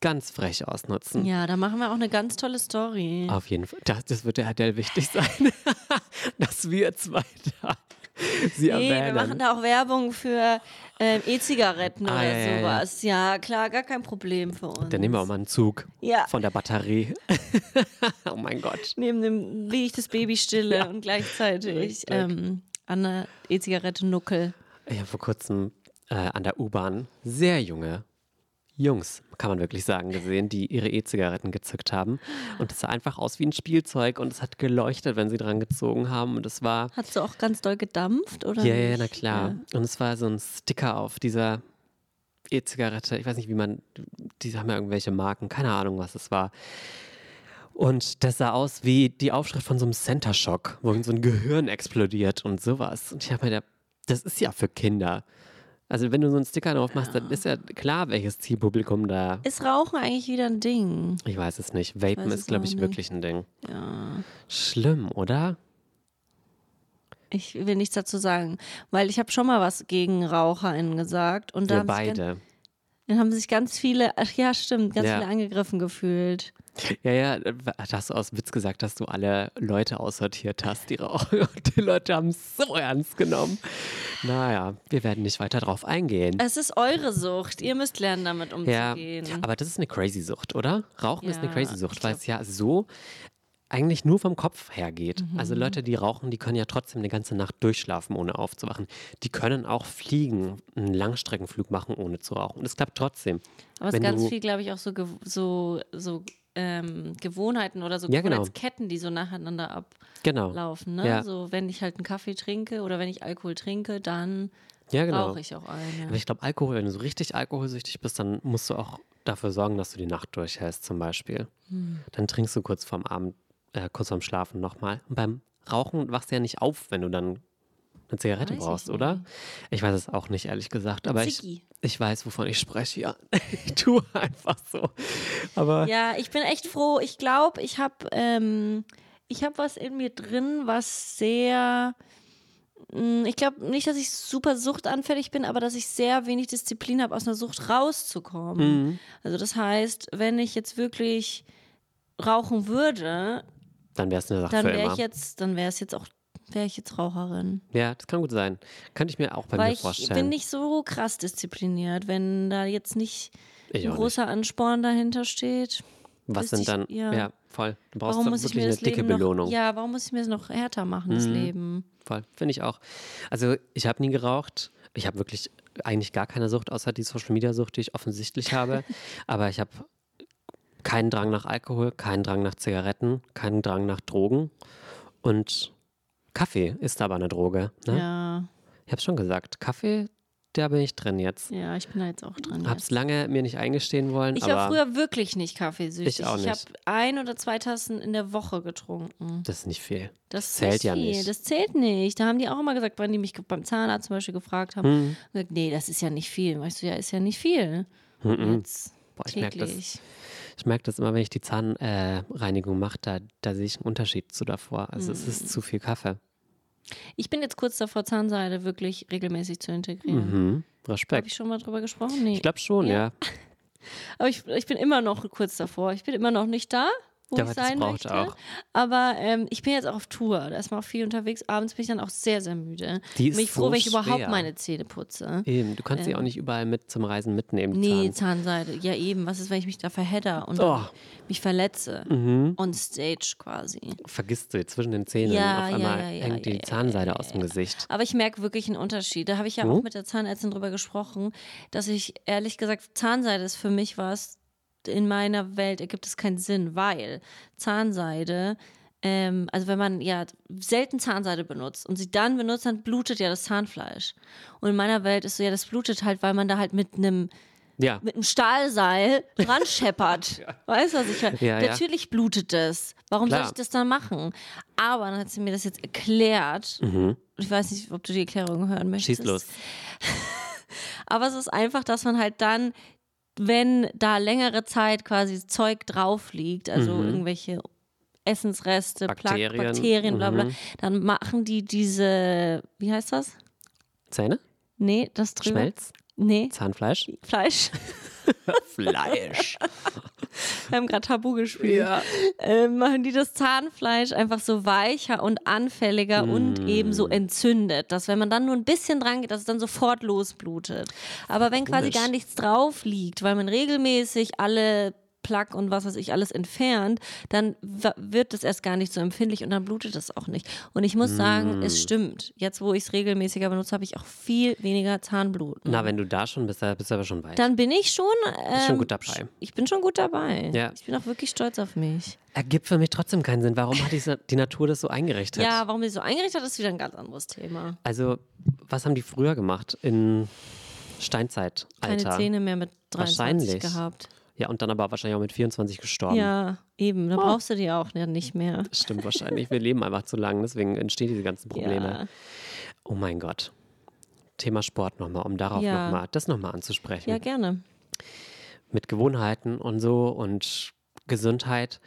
[SPEAKER 2] ganz frech ausnutzen.
[SPEAKER 3] Ja, da machen wir auch eine ganz tolle Story.
[SPEAKER 2] Auf jeden Fall. Das, das wird der Adele wichtig sein, dass wir zwei da sie
[SPEAKER 3] Nee, wir
[SPEAKER 2] erwähnen.
[SPEAKER 3] machen da auch Werbung für ähm, E-Zigaretten
[SPEAKER 2] Ah,
[SPEAKER 3] oder
[SPEAKER 2] ja, ja, ja.
[SPEAKER 3] sowas. Ja, klar, gar kein Problem für uns.
[SPEAKER 2] Dann nehmen wir auch mal einen Zug
[SPEAKER 3] Ja.
[SPEAKER 2] von der Batterie. oh mein Gott.
[SPEAKER 3] Neben dem, wie ich das Baby stille und gleichzeitig ähm, an der E-Zigarette nuckel.
[SPEAKER 2] Ich habe vor kurzem äh, an der U-Bahn sehr junge Jungs, kann man wirklich sagen, gesehen, die ihre E-Zigaretten gezückt haben. Und es sah einfach aus wie ein Spielzeug und es hat geleuchtet, wenn sie dran gezogen haben. Und es war,
[SPEAKER 3] Hat so auch ganz doll gedampft, oder?
[SPEAKER 2] ja, ja, na klar.
[SPEAKER 3] Ja.
[SPEAKER 2] Und es war so ein Sticker auf dieser E-Zigarette. Ich weiß nicht, wie man, die haben ja irgendwelche Marken, keine Ahnung, was es war. Und das sah aus wie die Aufschrift von so einem Center Shock, wo so ein Gehirn explodiert und sowas. Und ich habe mir gedacht, das ist ja für Kinder. Also wenn du so einen Sticker drauf machst, dann ist ja klar, welches Zielpublikum da.
[SPEAKER 3] Ist Rauchen eigentlich wieder ein Ding?
[SPEAKER 2] Ich weiß es nicht. Vapen ist, glaube ich,
[SPEAKER 3] nicht.
[SPEAKER 2] wirklich ein Ding.
[SPEAKER 3] Ja.
[SPEAKER 2] Schlimm, oder?
[SPEAKER 3] Ich will nichts dazu sagen, weil ich habe schon mal was gegen RaucherInnen gesagt und da
[SPEAKER 2] Wir beide.
[SPEAKER 3] Dann haben sich ganz viele, ach ja, stimmt, ganz
[SPEAKER 2] Ja.
[SPEAKER 3] viele angegriffen gefühlt.
[SPEAKER 2] Ja, ja, da hast du aus Witz gesagt, dass du alle Leute aussortiert hast, die rauchen. Und die Leute haben es so ernst genommen. Naja, wir werden nicht weiter drauf eingehen.
[SPEAKER 3] Es ist eure Sucht. Ihr müsst lernen, damit
[SPEAKER 2] Ja,
[SPEAKER 3] umzugehen.
[SPEAKER 2] aber das ist eine crazy Sucht, oder? Rauchen ist eine
[SPEAKER 3] Ja,
[SPEAKER 2] crazy Sucht, weil es ja so eigentlich nur vom Kopf hergeht.
[SPEAKER 3] Mhm.
[SPEAKER 2] Also Leute, die rauchen, die können ja trotzdem eine ganze Nacht durchschlafen, ohne aufzuwachen. Die können auch fliegen, einen Langstreckenflug machen, ohne zu rauchen. Und es klappt trotzdem.
[SPEAKER 3] aber es ist ganz viel, glaube ich, auch so, so, so ähm, Gewohnheiten oder so
[SPEAKER 2] Ja, genau.
[SPEAKER 3] Gewohnheitsketten, die so nacheinander
[SPEAKER 2] Genau.
[SPEAKER 3] ablaufen. Ne?
[SPEAKER 2] Ja.
[SPEAKER 3] So, wenn ich halt einen Kaffee trinke oder wenn ich Alkohol trinke, dann
[SPEAKER 2] Ja, genau.
[SPEAKER 3] rauche ich auch eine.
[SPEAKER 2] Aber ich glaube, Alkohol, wenn du so richtig alkoholsüchtig bist, dann musst du auch dafür sorgen, dass du die Nacht durchhältst, zum Beispiel.
[SPEAKER 3] Hm.
[SPEAKER 2] Dann trinkst du kurz vorm Abend, äh, kurz vorm Schlafen nochmal. Und beim Rauchen wachst du ja nicht auf, wenn du dann eine Zigarette
[SPEAKER 3] Weiß ich
[SPEAKER 2] brauchst,
[SPEAKER 3] nicht.
[SPEAKER 2] oder? Ich weiß es auch nicht, ehrlich gesagt. Aber ich,
[SPEAKER 3] Ziggy.
[SPEAKER 2] ich weiß, wovon ich spreche. Ja, ich tue einfach so. Aber
[SPEAKER 3] Ja, ich bin echt froh. Ich glaube, ich habe ähm, ich habe was in mir drin, was sehr mh, ich glaube nicht, dass ich super suchtanfällig bin, aber dass ich sehr wenig Disziplin habe, aus einer Sucht rauszukommen.
[SPEAKER 2] Mhm.
[SPEAKER 3] Also das heißt, wenn ich jetzt wirklich rauchen würde,
[SPEAKER 2] dann wäre es eine Sache
[SPEAKER 3] dann
[SPEAKER 2] für
[SPEAKER 3] wäre
[SPEAKER 2] immer.
[SPEAKER 3] ich jetzt, dann wäre es jetzt auch, wäre ich jetzt Raucherin.
[SPEAKER 2] ja, das kann gut sein. Könnte ich mir auch bei
[SPEAKER 3] Weil
[SPEAKER 2] mir
[SPEAKER 3] ich
[SPEAKER 2] vorstellen.
[SPEAKER 3] bin nicht so krass diszipliniert, wenn da jetzt nicht
[SPEAKER 2] ich
[SPEAKER 3] ein
[SPEAKER 2] auch nicht.
[SPEAKER 3] großer Ansporn dahinter steht.
[SPEAKER 2] Was sind
[SPEAKER 3] ich-
[SPEAKER 2] dann,
[SPEAKER 3] ja.
[SPEAKER 2] ja, voll. Du brauchst
[SPEAKER 3] Warum muss ich
[SPEAKER 2] wirklich
[SPEAKER 3] mir
[SPEAKER 2] eine
[SPEAKER 3] das
[SPEAKER 2] dicke
[SPEAKER 3] Leben
[SPEAKER 2] Belohnung.
[SPEAKER 3] noch, ja, warum muss ich mir das noch härter machen, das
[SPEAKER 2] Mhm.
[SPEAKER 3] Leben?
[SPEAKER 2] Voll, finde ich auch. Also ich habe nie geraucht. Ich habe wirklich eigentlich gar keine Sucht, außer die Social-Media-Sucht, die ich offensichtlich habe. Aber ich habe keinen Drang nach Alkohol, keinen Drang nach Zigaretten, keinen Drang nach Drogen. Und Kaffee ist aber eine Droge. Ne?
[SPEAKER 3] Ja,
[SPEAKER 2] Ich habe schon gesagt, Kaffee, da bin ich drin jetzt.
[SPEAKER 3] ja, ich bin da jetzt auch dran.
[SPEAKER 2] Hab's lange mir nicht eingestehen wollen,
[SPEAKER 3] Ich war früher wirklich nicht kaffeesüchtig.
[SPEAKER 2] Ich auch
[SPEAKER 3] Ich habe
[SPEAKER 2] nicht.
[SPEAKER 3] ein oder zwei Tassen in der Woche getrunken.
[SPEAKER 2] das ist nicht viel.
[SPEAKER 3] Das
[SPEAKER 2] zählt ja nicht.
[SPEAKER 3] Das zählt nicht. Da haben die auch immer gesagt, wenn die mich beim Zahnarzt zum Beispiel gefragt haben,
[SPEAKER 2] Hm.
[SPEAKER 3] gesagt, nee, das ist ja nicht viel. Weißt du, ja, ist ja nicht viel.
[SPEAKER 2] Mhm.
[SPEAKER 3] Jetzt
[SPEAKER 2] Boah, ich merke das. Ich merke das immer, wenn ich die Zahnreinigung äh, mache, da, da sehe ich einen Unterschied zu davor. Also es
[SPEAKER 3] Hm.
[SPEAKER 2] ist zu viel Kaffee.
[SPEAKER 3] Ich bin jetzt kurz davor, Zahnseide wirklich regelmäßig zu integrieren.
[SPEAKER 2] Mhm.
[SPEAKER 3] Habe
[SPEAKER 2] Respekt.
[SPEAKER 3] ich schon mal drüber gesprochen? Nee.
[SPEAKER 2] Ich glaube schon,
[SPEAKER 3] Ja.
[SPEAKER 2] ja.
[SPEAKER 3] Aber ich, ich bin immer noch kurz davor. Ich bin immer noch nicht da, wo
[SPEAKER 2] Ja,
[SPEAKER 3] ich sein möchte.
[SPEAKER 2] auch.
[SPEAKER 3] Aber ähm, ich bin jetzt auch auf Tour. Da ist man auch viel unterwegs. Abends bin ich dann auch sehr, sehr müde.
[SPEAKER 2] Die ist
[SPEAKER 3] bin ich froh,
[SPEAKER 2] so
[SPEAKER 3] wenn ich überhaupt
[SPEAKER 2] schwer.
[SPEAKER 3] meine Zähne putze.
[SPEAKER 2] Eben, du kannst sie auch nicht überall mit zum Reisen mitnehmen.
[SPEAKER 3] Nee,
[SPEAKER 2] Zahn.
[SPEAKER 3] Zahnseide. Ja, eben. Was ist, wenn ich mich da verhedder und
[SPEAKER 2] Oh.
[SPEAKER 3] mich verletze?
[SPEAKER 2] Mhm.
[SPEAKER 3] On stage quasi.
[SPEAKER 2] Vergisst du zwischen den Zähnen.
[SPEAKER 3] Ja,
[SPEAKER 2] Auf einmal
[SPEAKER 3] ja, ja,
[SPEAKER 2] hängt die Zahnseide aus dem Gesicht.
[SPEAKER 3] Aber ich merke wirklich einen Unterschied. Da habe ich ja
[SPEAKER 2] Hm?
[SPEAKER 3] auch mit der Zahnärztin drüber gesprochen, dass ich ehrlich gesagt, Zahnseide ist für mich was, in meiner Welt ergibt es keinen Sinn, weil Zahnseide ähm, also wenn man ja selten Zahnseide benutzt und sie dann benutzt, dann blutet ja das Zahnfleisch. Und in meiner Welt ist so, ja, das blutet halt, weil man da halt mit einem
[SPEAKER 2] Ja.
[SPEAKER 3] mit einem Stahlseil dran scheppert. Weißt du, was ich meine?
[SPEAKER 2] Ja, ja.
[SPEAKER 3] Natürlich blutet es. Warum
[SPEAKER 2] Klar.
[SPEAKER 3] soll ich das dann machen? Aber dann hat sie mir das jetzt erklärt. Ich weiß nicht, ob du die Erklärung hören möchtest.
[SPEAKER 2] Mhm. Schieß los.
[SPEAKER 3] Aber es ist einfach, dass man halt dann, wenn da längere Zeit quasi Zeug drauf liegt, also irgendwelche Essensreste, Bakterien,
[SPEAKER 2] Mhm. Bakterien,
[SPEAKER 3] Bakterien bla bla,
[SPEAKER 2] mhm.
[SPEAKER 3] dann machen die diese, wie heißt das?
[SPEAKER 2] Zähne?
[SPEAKER 3] Nee, das drüber.
[SPEAKER 2] Schmelz?
[SPEAKER 3] Nee,
[SPEAKER 2] Zahnfleisch?
[SPEAKER 3] Fleisch.
[SPEAKER 2] Fleisch.
[SPEAKER 3] Wir haben gerade Tabu gespielt. Äh, machen die das Zahnfleisch einfach so weicher und anfälliger und
[SPEAKER 2] Mm.
[SPEAKER 3] eben so entzündet, dass wenn man dann nur ein bisschen dran geht, dass es dann sofort losblutet. Aber wenn quasi
[SPEAKER 2] Komisch.
[SPEAKER 3] gar nichts drauf liegt, weil man regelmäßig alle Plaque und was weiß ich alles entfernt, dann wird es erst gar nicht so empfindlich und dann blutet es auch nicht. Und ich muss sagen,
[SPEAKER 2] Mm.
[SPEAKER 3] es stimmt. Jetzt, wo ich es regelmäßiger benutze, habe ich auch viel weniger Zahnblut.
[SPEAKER 2] Na, wenn du da schon bist, dann bist du aber schon weit.
[SPEAKER 3] Dann bin ich schon, ähm,
[SPEAKER 2] schon gut dabei.
[SPEAKER 3] Ich bin schon gut dabei.
[SPEAKER 2] Ja.
[SPEAKER 3] Ich bin auch wirklich stolz auf mich.
[SPEAKER 2] Ergibt für mich trotzdem keinen Sinn. Warum hat die, die Natur das so eingerichtet?
[SPEAKER 3] Ja, warum die so eingerichtet hat, ist wieder ein ganz anderes Thema.
[SPEAKER 2] Also, was haben die früher gemacht? In Steinzeit,
[SPEAKER 3] Keine. Zähne mehr mit 23
[SPEAKER 2] Wahrscheinlich.
[SPEAKER 3] gehabt.
[SPEAKER 2] Ja, und dann aber wahrscheinlich auch mit 24 gestorben.
[SPEAKER 3] Ja, eben. Da brauchst du die auch nicht mehr.
[SPEAKER 2] Das stimmt wahrscheinlich. Wir leben einfach zu lang, deswegen entstehen diese ganzen Probleme.
[SPEAKER 3] Ja.
[SPEAKER 2] Oh mein Gott. Thema Sport nochmal, um darauf
[SPEAKER 3] Ja.
[SPEAKER 2] nochmal, das nochmal anzusprechen.
[SPEAKER 3] ja, gerne.
[SPEAKER 2] Mit Gewohnheiten und so und Gesundheit.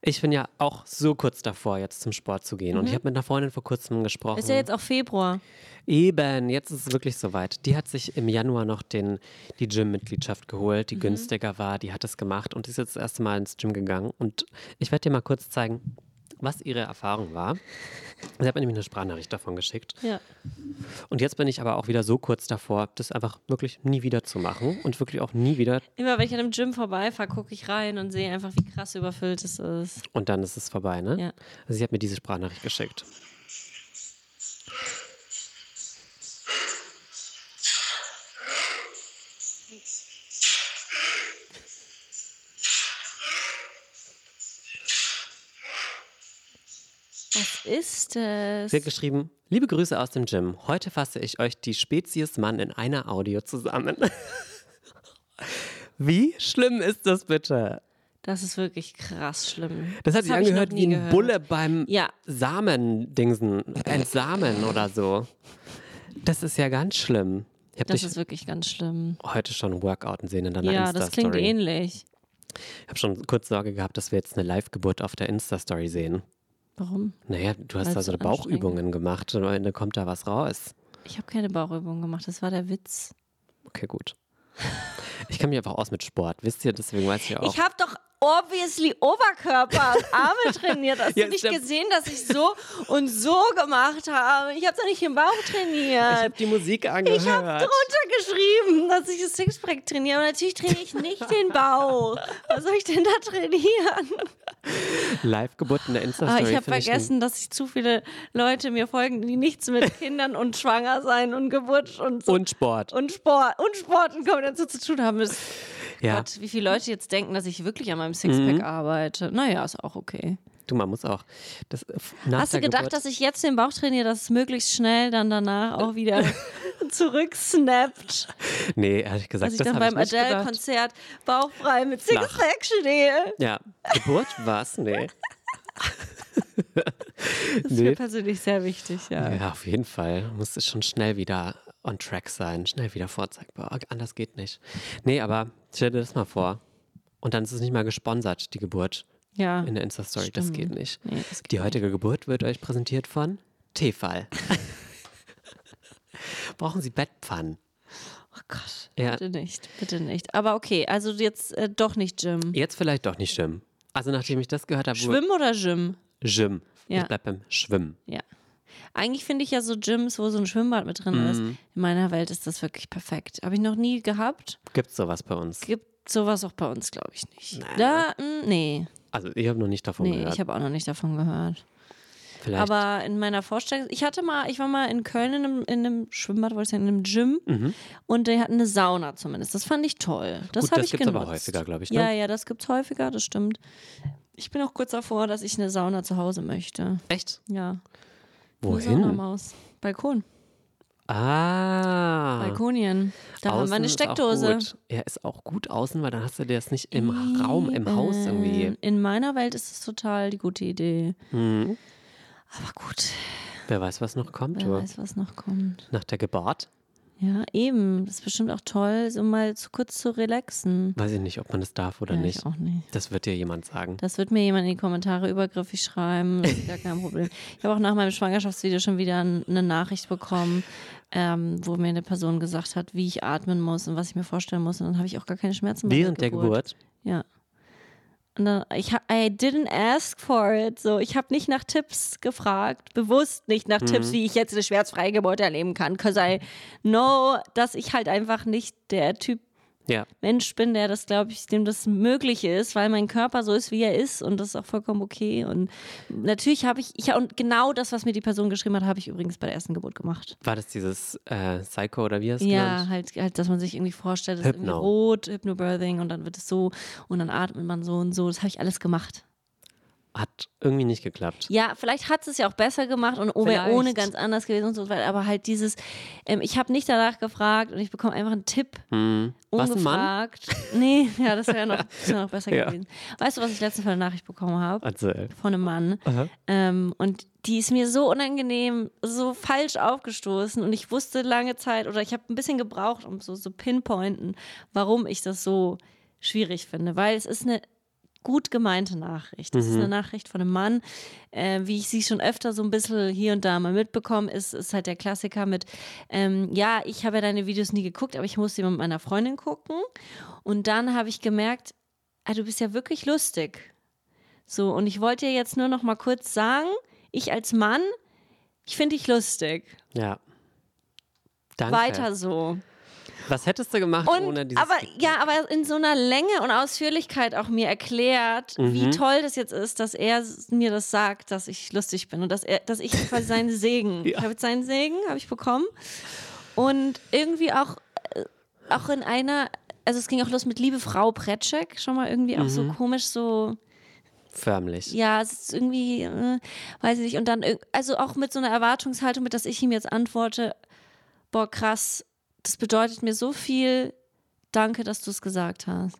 [SPEAKER 2] Ich bin ja auch so kurz davor, jetzt zum Sport zu gehen. Und ich habe mit einer Freundin vor kurzem gesprochen.
[SPEAKER 3] Mhm. Ist ja jetzt auch Februar.
[SPEAKER 2] Eben, jetzt ist es wirklich soweit. Die hat sich im Januar noch den, die Gym-Mitgliedschaft geholt, die
[SPEAKER 3] Mhm.
[SPEAKER 2] günstiger war. Die hat es gemacht und ist jetzt das erste Mal ins Gym gegangen. Und ich werde dir mal kurz zeigen, was ihre Erfahrung war. Sie hat mir nämlich eine Sprachnachricht davon geschickt.
[SPEAKER 3] Ja.
[SPEAKER 2] Und jetzt bin ich aber auch wieder so kurz davor, das einfach wirklich nie wieder zu machen und wirklich auch nie wieder.
[SPEAKER 3] Immer wenn ich an einem Gym vorbeifahre, gucke ich rein und sehe einfach, wie krass überfüllt es ist.
[SPEAKER 2] Und dann ist es vorbei, ne?
[SPEAKER 3] Ja.
[SPEAKER 2] Also sie hat mir diese Sprachnachricht geschickt.
[SPEAKER 3] Was ist das?
[SPEAKER 2] Sie hat geschrieben, liebe Grüße aus dem Gym. Heute fasse ich euch die Spezies Mann in einer Audio zusammen. Wie schlimm ist das bitte?
[SPEAKER 3] Das ist wirklich krass schlimm.
[SPEAKER 2] Das hat sich angehört wie ein
[SPEAKER 3] gehört.
[SPEAKER 2] Bulle beim
[SPEAKER 3] Ja.
[SPEAKER 2] Samendingsen, Entsamen oder so. Das ist ja ganz schlimm.
[SPEAKER 3] Das ist wirklich ganz schlimm.
[SPEAKER 2] heute schon Workouten sehen in deiner
[SPEAKER 3] Ja, das klingt
[SPEAKER 2] Insta-Story.
[SPEAKER 3] ähnlich.
[SPEAKER 2] Ich habe schon kurz Sorge gehabt, dass wir jetzt eine Live-Geburt auf der Insta-Story sehen.
[SPEAKER 3] Warum?
[SPEAKER 2] Naja, du hast
[SPEAKER 3] Weil's
[SPEAKER 2] da so Bauchübungen gemacht und am Ende kommt da was raus.
[SPEAKER 3] Ich habe keine Bauchübung gemacht, das war der Witz.
[SPEAKER 2] Okay, gut. Ich kann mich einfach aus mit Sport, wisst ihr? Deswegen weiß ich auch.
[SPEAKER 3] Ich habe doch obviously Oberkörper und Arme trainiert. Hast
[SPEAKER 2] Ja,
[SPEAKER 3] du nicht
[SPEAKER 2] stimmt.
[SPEAKER 3] gesehen, dass ich so und so gemacht habe? Ich habe doch nicht den Bauch
[SPEAKER 2] Ich
[SPEAKER 3] trainiert.
[SPEAKER 2] habe die Musik angehört.
[SPEAKER 3] Ich habe drunter geschrieben, dass ich das Sixpack trainiere. Aber natürlich trainiere ich nicht den Bauch. Was soll ich denn da trainieren?
[SPEAKER 2] Live-Geburt in der Insta-Story.
[SPEAKER 3] Ah, ich habe vergessen, dass ich zu viele Leute mir folgen, die nichts mit Kindern und Schwanger sein und Geburt und so.
[SPEAKER 2] Und Sport.
[SPEAKER 3] und Sport und Sport und Kombination zu tun haben. Das,
[SPEAKER 2] ja,
[SPEAKER 3] Gott, wie viele Leute jetzt denken, dass ich wirklich an meinem Sixpack
[SPEAKER 2] Mhm.
[SPEAKER 3] arbeite. Naja, ist auch okay.
[SPEAKER 2] du, man muss auch. Das, nach
[SPEAKER 3] Hast du gedacht,
[SPEAKER 2] Geburt,
[SPEAKER 3] dass ich jetzt den Bauch trainiere, dass es möglichst schnell dann danach auch wieder zurücksnappt?
[SPEAKER 2] Nee, ehrlich gesagt,
[SPEAKER 3] Dass ich
[SPEAKER 2] das
[SPEAKER 3] dann beim. Adele-Konzert bauchfrei mit Sixpack stehe.
[SPEAKER 2] Ja, Geburt was? Nee.
[SPEAKER 3] Das ist mir persönlich sehr wichtig, ja.
[SPEAKER 2] Ja, auf jeden Fall. Muss es schon schnell wieder on track sein, schnell wieder vorzeigbar. Anders geht nicht. Nee, aber stell dir das mal vor. Und dann ist es nicht mal gesponsert, die Geburt
[SPEAKER 3] Ja.
[SPEAKER 2] in der Insta-Story. Das geht nicht.
[SPEAKER 3] Nee, das geht
[SPEAKER 2] Die heutige Geburt wird euch präsentiert von Tefal. Brauchen Sie Bettpfannen?
[SPEAKER 3] Oh Gott,
[SPEAKER 2] Ja.
[SPEAKER 3] bitte nicht, bitte nicht. Aber okay, also jetzt äh, doch nicht Gym.
[SPEAKER 2] Jetzt vielleicht doch nicht Schwimmen. Also nachdem ich das gehört habe,
[SPEAKER 3] Schwimmen oder Gym?
[SPEAKER 2] Gym.
[SPEAKER 3] Ja.
[SPEAKER 2] Ich bleib beim Schwimmen.
[SPEAKER 3] Ja. Eigentlich finde ich ja so Gyms, wo so ein Schwimmbad mit drin ist.
[SPEAKER 2] Mhm.
[SPEAKER 3] In meiner Welt ist das wirklich perfekt. Habe ich noch nie gehabt.
[SPEAKER 2] Gibt's sowas bei uns?
[SPEAKER 3] Gibt sowas auch bei uns, glaube ich, nicht. Da, mh, nee,
[SPEAKER 2] Also ich habe noch nicht davon
[SPEAKER 3] nee,
[SPEAKER 2] gehört.
[SPEAKER 3] ich habe auch noch nicht davon gehört.
[SPEAKER 2] Vielleicht.
[SPEAKER 3] Aber in meiner Vorstellung, ich hatte mal, ich war mal in Köln in einem, in einem Schwimmbad, wollte ich sagen, in einem Gym und die hatten eine Sauna zumindest. Das fand ich toll. Das
[SPEAKER 2] Mhm.
[SPEAKER 3] Habe
[SPEAKER 2] das
[SPEAKER 3] ich
[SPEAKER 2] gibt's
[SPEAKER 3] genutzt.
[SPEAKER 2] aber häufiger, glaub ich, ne?
[SPEAKER 3] Ja, ja, das gibt's häufiger, das stimmt. Ich bin auch kurz davor, dass ich eine Sauna zu Hause möchte.
[SPEAKER 2] Echt?
[SPEAKER 3] Ja.
[SPEAKER 2] Wohin?
[SPEAKER 3] Saunamaus. Balkon.
[SPEAKER 2] Ah.
[SPEAKER 3] Balkonien. Da haben wir eine
[SPEAKER 2] ist
[SPEAKER 3] Steckdose.
[SPEAKER 2] gut. Ja, ist auch gut außen, weil dann hast du das nicht im Raum, im Haus irgendwie.
[SPEAKER 3] Eben. In meiner Welt ist es total die gute Idee.
[SPEAKER 2] Hm.
[SPEAKER 3] Aber gut,
[SPEAKER 2] Wer weiß, was noch kommt.
[SPEAKER 3] wer weiß, was noch kommt.
[SPEAKER 2] Nach der Geburt.
[SPEAKER 3] Ja, eben. Das ist bestimmt auch toll, so mal zu kurz zu relaxen.
[SPEAKER 2] Weiß ich nicht, ob man das darf oder
[SPEAKER 3] ja,
[SPEAKER 2] nicht.
[SPEAKER 3] Ich auch nicht.
[SPEAKER 2] Das wird dir jemand sagen.
[SPEAKER 3] Das wird mir jemand in die Kommentare übergriffig schreiben. Das ist gar kein Problem. Ich habe auch nach meinem Schwangerschaftsvideo schon wieder eine Nachricht bekommen, ähm, wo mir eine Person gesagt hat, wie ich atmen muss und was ich mir vorstellen muss. Und dann habe ich auch gar keine Schmerzen mehr.
[SPEAKER 2] Während der Geburt.
[SPEAKER 3] Ja. Und dann, ich, I didn't ask for it. So, ich habe nicht nach Tipps gefragt, bewusst nicht nach
[SPEAKER 2] Mhm.
[SPEAKER 3] Tipps, wie ich jetzt eine schmerzfreie Geburt erleben kann. Because I know, dass ich halt einfach nicht der Typ
[SPEAKER 2] Ja.
[SPEAKER 3] Mensch bin, der das, glaube ich, dem das möglich ist, weil mein Körper so ist, wie er ist und das ist auch vollkommen okay. Und natürlich habe ich, ich, und genau das, was mir die Person geschrieben hat, habe ich übrigens bei der ersten Geburt gemacht.
[SPEAKER 2] War das dieses äh, Psycho oder wie hast du
[SPEAKER 3] Ja,
[SPEAKER 2] genannt?
[SPEAKER 3] halt, halt, dass man sich irgendwie vorstellt, es ist irgendwie
[SPEAKER 2] Hypno.
[SPEAKER 3] rot, Hypnobirthing und dann wird es so und dann atmet man so und so. Das habe ich alles gemacht.
[SPEAKER 2] Hat irgendwie nicht geklappt.
[SPEAKER 3] Ja, vielleicht hat es ja auch besser gemacht und wäre
[SPEAKER 2] Vielleicht.
[SPEAKER 3] ohne ganz anders gewesen und so weiter. Aber halt dieses, ähm, ich habe nicht danach gefragt und ich bekomme einfach einen Tipp.
[SPEAKER 2] Hm. Was ein Mann?
[SPEAKER 3] Ungefragt. Nee, ja, das wäre noch, das wär noch besser
[SPEAKER 2] Ja.
[SPEAKER 3] gewesen. Weißt du, was ich letztens für eine Nachricht bekommen habe?
[SPEAKER 2] Also,
[SPEAKER 3] Von einem Mann. Ähm, und die ist mir so unangenehm, so falsch aufgestoßen. Und ich wusste lange Zeit, oder ich habe ein bisschen gebraucht, um so so pinpointen, warum ich das so schwierig finde. Weil es ist eine gut gemeinte Nachricht. Das ist eine Nachricht von einem Mann, äh, wie ich sie schon öfter so ein bisschen hier und da mal mitbekommen, ist, ist halt der Klassiker mit, ähm, ja, ich habe ja deine Videos nie geguckt, aber ich musste sie mit meiner Freundin gucken. Und dann habe ich gemerkt, ah, du bist ja wirklich lustig. So, und ich wollte dir jetzt nur noch mal kurz sagen, ich als Mann, ich finde dich lustig.
[SPEAKER 2] ja. Danke.
[SPEAKER 3] Weiter so.
[SPEAKER 2] Was hättest du gemacht
[SPEAKER 3] Und,
[SPEAKER 2] ohne dieses.
[SPEAKER 3] aber ja, aber in so einer Länge und Ausführlichkeit auch mir erklärt,
[SPEAKER 2] Mhm.
[SPEAKER 3] wie toll das jetzt ist, dass er mir das sagt, dass ich lustig bin und dass er, dass ich quasi seinen Segen, ich habe jetzt seinen Segen, habe ich bekommen und irgendwie auch, äh, auch in einer, also es ging auch los mit Liebe Frau Pretschek, schon mal irgendwie auch so
[SPEAKER 2] Mhm.
[SPEAKER 3] komisch so
[SPEAKER 2] Förmlich.
[SPEAKER 3] ja, es ist irgendwie, äh, weiß ich nicht. Und dann, also auch mit so einer Erwartungshaltung, mit dass ich ihm jetzt antworte, boah, krass, das bedeutet mir so viel, danke, dass du es gesagt hast.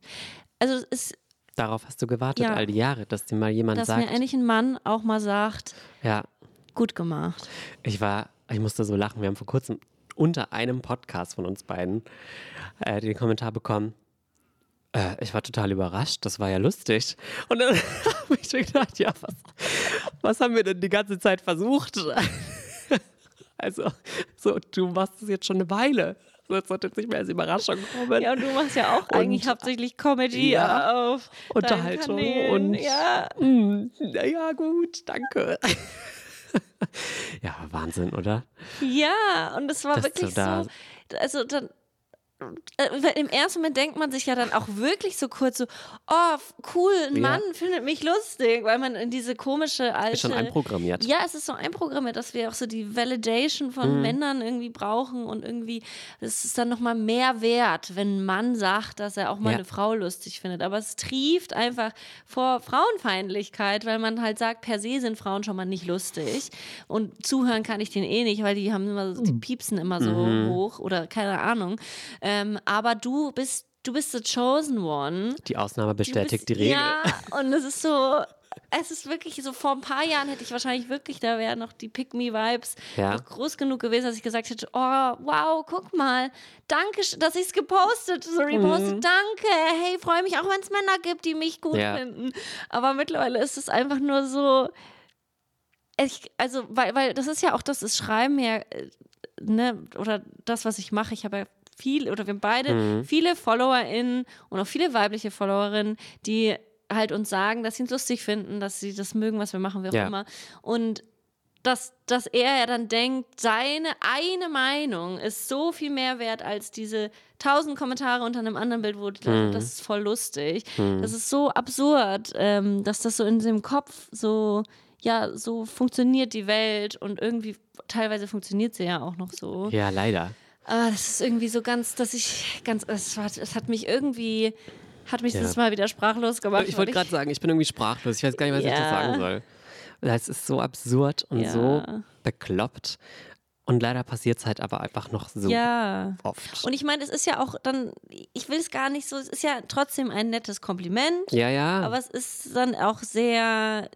[SPEAKER 3] Also es ist,
[SPEAKER 2] Darauf hast du gewartet
[SPEAKER 3] Ja.
[SPEAKER 2] all die Jahre, dass dir mal jemand
[SPEAKER 3] dass
[SPEAKER 2] sagt.
[SPEAKER 3] mir endlich ein Mann auch mal sagt,
[SPEAKER 2] ja,
[SPEAKER 3] gut gemacht.
[SPEAKER 2] ich war, ich musste so lachen. Wir haben vor kurzem unter einem Podcast von uns beiden äh, den Kommentar bekommen. Äh, ich war total überrascht, das war ja lustig. Und dann habe ich mir gedacht, ja, was, was haben wir denn die ganze Zeit versucht? Also, so, du machst es jetzt schon eine Weile. So, jetzt sollte jetzt nicht mehr als Überraschung kommen.
[SPEAKER 3] Ja, und du machst ja auch eigentlich hauptsächlich Comedy
[SPEAKER 2] Ja,
[SPEAKER 3] auf
[SPEAKER 2] Unterhaltung und
[SPEAKER 3] ja.
[SPEAKER 2] Hm, naja, gut, danke. ja, Wahnsinn, oder?
[SPEAKER 3] Ja, und es war
[SPEAKER 2] Dass
[SPEAKER 3] wirklich
[SPEAKER 2] da-
[SPEAKER 3] so. Also dann. Äh, Im ersten Moment denkt man sich ja dann auch wirklich so kurz so, oh, cool, ein
[SPEAKER 2] Ja.
[SPEAKER 3] Mann findet mich lustig, weil man in diese komische alte...
[SPEAKER 2] Ist schon einprogrammiert.
[SPEAKER 3] Ja, es ist so einprogrammiert, dass wir auch so die Validation von
[SPEAKER 2] Mhm.
[SPEAKER 3] Männern irgendwie brauchen und irgendwie, es ist dann nochmal mehr wert, wenn ein Mann sagt, dass er auch mal
[SPEAKER 2] Ja.
[SPEAKER 3] eine Frau lustig findet. Aber es trieft einfach vor Frauenfeindlichkeit, weil man halt sagt, per se sind Frauen schon mal nicht lustig. Und zuhören kann ich denen eh nicht, weil die haben immer, so- die piepsen immer so
[SPEAKER 2] Mhm.
[SPEAKER 3] hoch oder keine Ahnung. Ähm, aber du bist, du bist the chosen one.
[SPEAKER 2] Die Ausnahme bestätigt
[SPEAKER 3] bist-
[SPEAKER 2] die Regel.
[SPEAKER 3] Ja, und es ist so, es ist wirklich so, vor ein paar Jahren hätte ich wahrscheinlich wirklich, da wären noch die Pick-Me-Vibes
[SPEAKER 2] Ja.
[SPEAKER 3] noch groß genug gewesen, dass ich gesagt hätte, oh, wow, guck mal, danke, dass ich es gepostet, so repostet, danke, hey, freue mich auch, wenn es Männer gibt, die mich gut
[SPEAKER 2] Mhm. Ja.
[SPEAKER 3] finden. Aber mittlerweile ist es einfach nur so, ich, also, weil, weil das ist ja auch das, das Schreiben ja, äh, ne, oder das, was ich mache, ich habe ja viel, oder wir haben beide
[SPEAKER 2] Mhm.
[SPEAKER 3] viele FollowerInnen und auch viele weibliche Followerinnen, die halt uns sagen, dass sie uns lustig finden, dass sie das mögen, was wir machen, wie auch
[SPEAKER 2] Ja.
[SPEAKER 3] immer. Und dass, dass er ja dann denkt, seine eine Meinung ist so viel mehr wert als diese tausend Kommentare unter einem anderen Bild, wo die Leute, das ist voll lustig. Das ist so absurd, ähm, dass das so in seinem Kopf so, ja, so funktioniert die Welt und irgendwie, teilweise funktioniert sie ja auch noch so.
[SPEAKER 2] Ja, leider.
[SPEAKER 3] Aber das ist irgendwie so ganz, dass ich ganz, es, war, es hat mich irgendwie hat mich ja. das mal wieder sprachlos gemacht.
[SPEAKER 2] Ich wollte gerade sagen, ich bin irgendwie sprachlos. Ich weiß gar nicht, was ja. ich da sagen soll. Das ist so absurd und ja. so bekloppt. Und leider passiert es halt aber einfach noch so ja. oft.
[SPEAKER 3] Und ich meine, es ist ja auch dann, ich will es gar nicht so, es ist ja trotzdem ein nettes Kompliment.
[SPEAKER 2] Ja, ja.
[SPEAKER 3] Aber es ist dann auch sehr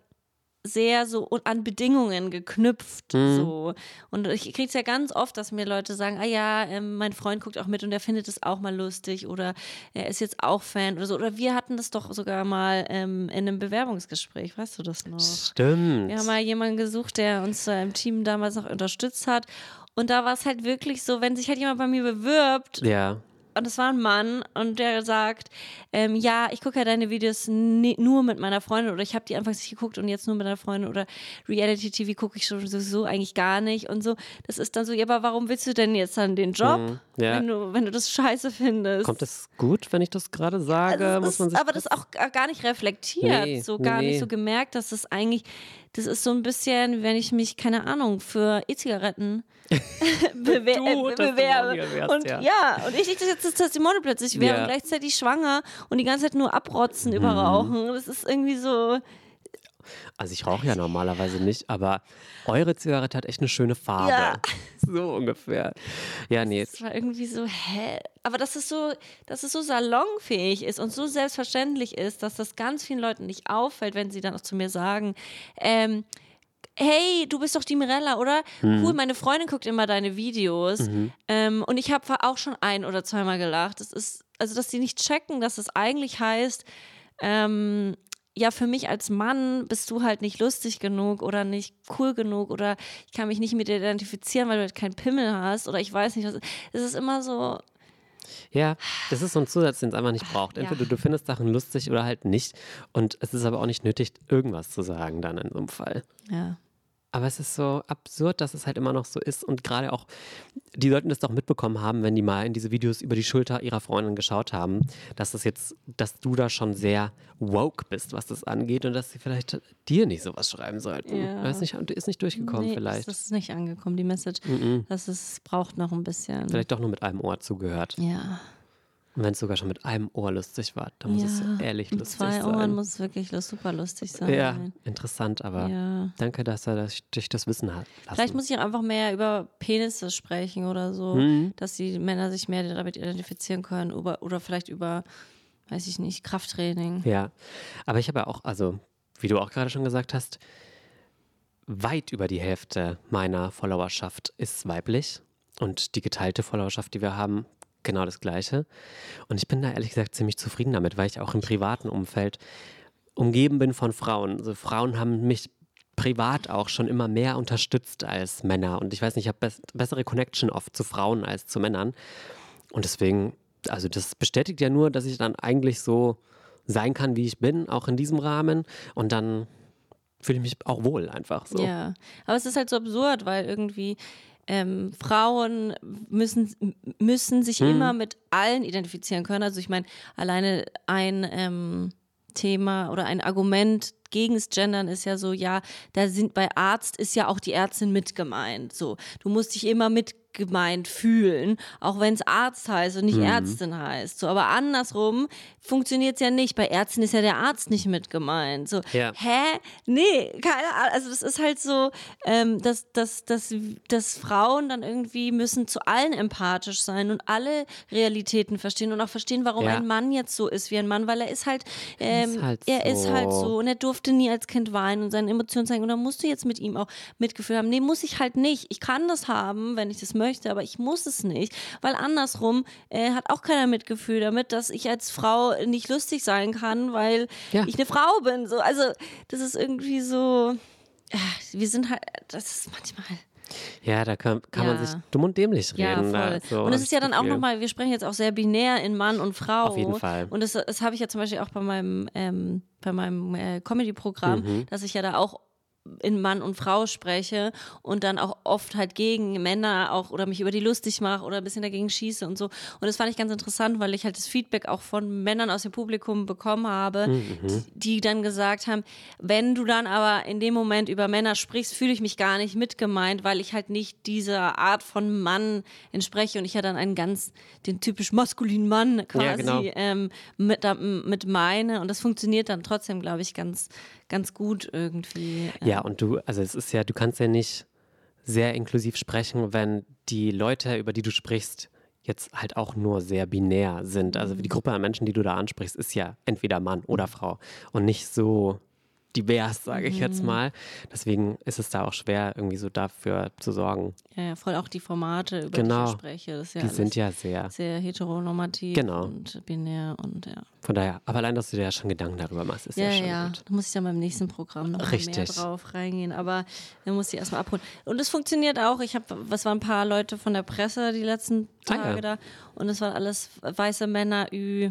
[SPEAKER 3] sehr so an Bedingungen geknüpft. Mhm. So. Und ich kriege es ja ganz oft, dass mir Leute sagen, ah ja, ähm, mein Freund guckt auch mit und er findet es auch mal lustig oder er ist jetzt auch Fan oder so. Oder wir hatten das doch sogar mal ähm, in einem Bewerbungsgespräch, weißt du das noch?
[SPEAKER 2] Stimmt.
[SPEAKER 3] Wir haben mal jemanden gesucht, der uns äh, im Team damals noch unterstützt hat. Und da war es halt wirklich so, wenn sich halt jemand bei mir bewirbt,
[SPEAKER 2] ja
[SPEAKER 3] und es war ein Mann und der sagt, ähm, ja, ich gucke ja deine Videos nur mit meiner Freundin oder ich habe die anfangs nicht geguckt und jetzt nur mit einer Freundin oder Reality-TV gucke ich sowieso eigentlich gar nicht und so. Das ist dann so, ja, aber warum willst du denn jetzt dann den Job, mhm, ja. wenn, du, wenn du das scheiße findest?
[SPEAKER 2] Kommt das gut, wenn ich das gerade sage? Also Muss man sich
[SPEAKER 3] aber das auch gar nicht reflektiert, nee, so gar nee. nicht so gemerkt, dass es eigentlich, das ist so ein bisschen, wenn ich mich, keine Ahnung, für E-Zigaretten bewer äh, bewerbe. Wärst, und ja. ja. und ich nicht, jetzt das Testimonial plötzlich wäre ja. und gleichzeitig schwanger und die ganze Zeit nur abrotzen mhm. über Rauchen. Das ist irgendwie so.
[SPEAKER 2] Also ich rauche ja normalerweise nicht, aber eure Zigarette hat echt eine schöne Farbe. Ja. So ungefähr. Ja, nee.
[SPEAKER 3] Das war irgendwie so, hä? Aber dass es so, dass es so salonfähig ist und so selbstverständlich ist, dass das ganz vielen Leuten nicht auffällt, wenn sie dann auch zu mir sagen, ähm, hey, du bist doch die Mirella, oder? Mhm. Cool, meine Freundin guckt immer deine Videos. Mhm. Ähm, und ich habe auch schon ein oder zweimal gelacht. Das ist, also, dass sie nicht checken, dass es eigentlich heißt, ähm, ja, für mich als Mann bist du halt nicht lustig genug oder nicht cool genug oder ich kann mich nicht mit dir identifizieren, weil du halt keinen Pimmel hast oder ich weiß nicht was. Es ist immer so.
[SPEAKER 2] Ja, das ist so ein Zusatz, den es einfach nicht braucht. Entweder ja. du, du findest Sachen lustig oder halt nicht. Und es ist aber auch nicht nötig, irgendwas zu sagen dann in so einem Fall.
[SPEAKER 3] Ja.
[SPEAKER 2] Aber es ist so absurd, dass es halt immer noch so ist. Und gerade auch, die sollten das doch mitbekommen haben, wenn die mal in diese Videos über die Schulter ihrer Freundin geschaut haben, dass das jetzt, dass du da schon sehr woke bist, was das angeht und dass sie vielleicht dir nicht sowas schreiben sollten. Ja. Ist, nicht, ist nicht durchgekommen nee, vielleicht.
[SPEAKER 3] Das ist nicht angekommen, die Message. Mm -mm. Das ist, braucht noch ein bisschen.
[SPEAKER 2] Vielleicht doch nur mit einem Ohr zugehört.
[SPEAKER 3] Ja.
[SPEAKER 2] Und wenn es sogar schon mit einem Ohr lustig war, dann muss ja, es ehrlich lustig sein.
[SPEAKER 3] Mit zwei Ohren muss es wirklich super lustig sein.
[SPEAKER 2] Ja, interessant, aber ja. danke, dass er das, dich das Wissen hat.
[SPEAKER 3] Lassen. Vielleicht muss ich auch einfach mehr über Penisse sprechen oder so, mhm. dass die Männer sich mehr damit identifizieren können oder, oder vielleicht über, weiß ich nicht, Krafttraining.
[SPEAKER 2] Ja, aber ich habe ja auch, also wie du auch gerade schon gesagt hast, weit über die Hälfte meiner Followerschaft ist weiblich. Und die geteilte Followerschaft, die wir haben, genau das Gleiche. Und ich bin da ehrlich gesagt ziemlich zufrieden damit, weil ich auch im privaten Umfeld umgeben bin von Frauen. Also Frauen haben mich privat auch schon immer mehr unterstützt als Männer. Und ich weiß nicht, ich habe bessere Connection oft zu Frauen als zu Männern. Und deswegen, also das bestätigt ja nur, dass ich dann eigentlich so sein kann, wie ich bin, auch in diesem Rahmen. Und dann fühle ich mich auch wohl einfach so.
[SPEAKER 3] Ja, aber es ist halt so absurd, weil irgendwie ähm, Frauen müssen, müssen sich hm. immer mit allen identifizieren können. Also ich meine, alleine ein ähm, Thema oder ein Argument gegen das Gendern ist ja so, ja, da sind bei Arzt ist ja auch die Ärztin mit gemeint. So, du musst dich immer mit gemeint fühlen, auch wenn es Arzt heißt und nicht mhm. Ärztin heißt. So, aber andersrum funktioniert es ja nicht. Bei Ärzten ist ja der Arzt nicht mit gemeint. So, ja. hä? Nee, keine Ahnung. Also das ist halt so, ähm, dass, dass, dass, dass Frauen dann irgendwie müssen zu allen empathisch sein und alle Realitäten verstehen und auch verstehen, warum ja. ein Mann jetzt so ist wie ein Mann, weil er ist halt, ähm, ist halt er so. ist halt so und er durfte nie als Kind weinen und seine Emotionen zeigen und dann musst du jetzt mit ihm auch Mitgefühl haben. Nee, muss ich halt nicht. Ich kann das haben, wenn ich das möchte möchte, aber ich muss es nicht, weil andersrum äh, hat auch keiner Mitgefühl damit, dass ich als Frau nicht lustig sein kann, weil ja. ich eine Frau bin. So, also das ist irgendwie so, äh, wir sind halt, das ist manchmal.
[SPEAKER 2] Ja, da kann, kann ja. man sich dumm und dämlich reden.
[SPEAKER 3] Ja, voll. So und es ist ja dann auch nochmal, wir sprechen jetzt auch sehr binär in Mann und Frau.
[SPEAKER 2] Auf jeden Fall.
[SPEAKER 3] Und das, das habe ich ja zum Beispiel auch bei meinem, ähm, bei meinem äh, Comedy-Programm, mhm. dass ich ja da auch in Mann und Frau spreche und dann auch oft halt gegen Männer auch oder mich über die lustig mache oder ein bisschen dagegen schieße und so. Und das fand ich ganz interessant, weil ich halt das Feedback auch von Männern aus dem Publikum bekommen habe, mhm. die, die, dann gesagt haben, wenn du dann aber in dem Moment über Männer sprichst, fühle ich mich gar nicht mitgemeint, weil ich halt nicht dieser Art von Mann entspreche und ich ja dann einen ganz, den typisch maskulinen Mann quasi ja, genau. ähm, mit, mit meine und das funktioniert dann trotzdem, glaube ich, ganz ganz gut irgendwie.
[SPEAKER 2] Ja, und du, also es ist ja, du kannst ja nicht sehr inklusiv sprechen, wenn die Leute, über die du sprichst, jetzt halt auch nur sehr binär sind. Also die mhm. Gruppe an Menschen, die du da ansprichst, ist ja entweder Mann oder Frau und nicht so divers, sage ich jetzt mhm. mal. Deswegen ist es da auch schwer, irgendwie so dafür zu sorgen.
[SPEAKER 3] Ja, ja voll auch die Formate, über
[SPEAKER 2] genau.
[SPEAKER 3] die ich spreche. Das
[SPEAKER 2] ja die sind ja sehr,
[SPEAKER 3] sehr heteronormativ
[SPEAKER 2] genau.
[SPEAKER 3] und binär und ja.
[SPEAKER 2] Von daher, aber allein, dass du dir ja schon Gedanken darüber machst, ist ja, ja schon ja. gut.
[SPEAKER 3] Da muss ich dann beim nächsten Programm noch Richtig. mehr drauf reingehen, aber dann muss ich erstmal abholen. Und es funktioniert auch. Ich habe, was waren ein paar Leute von der Presse die letzten Tage ah, ja. da und es waren alles weiße Männer, Ü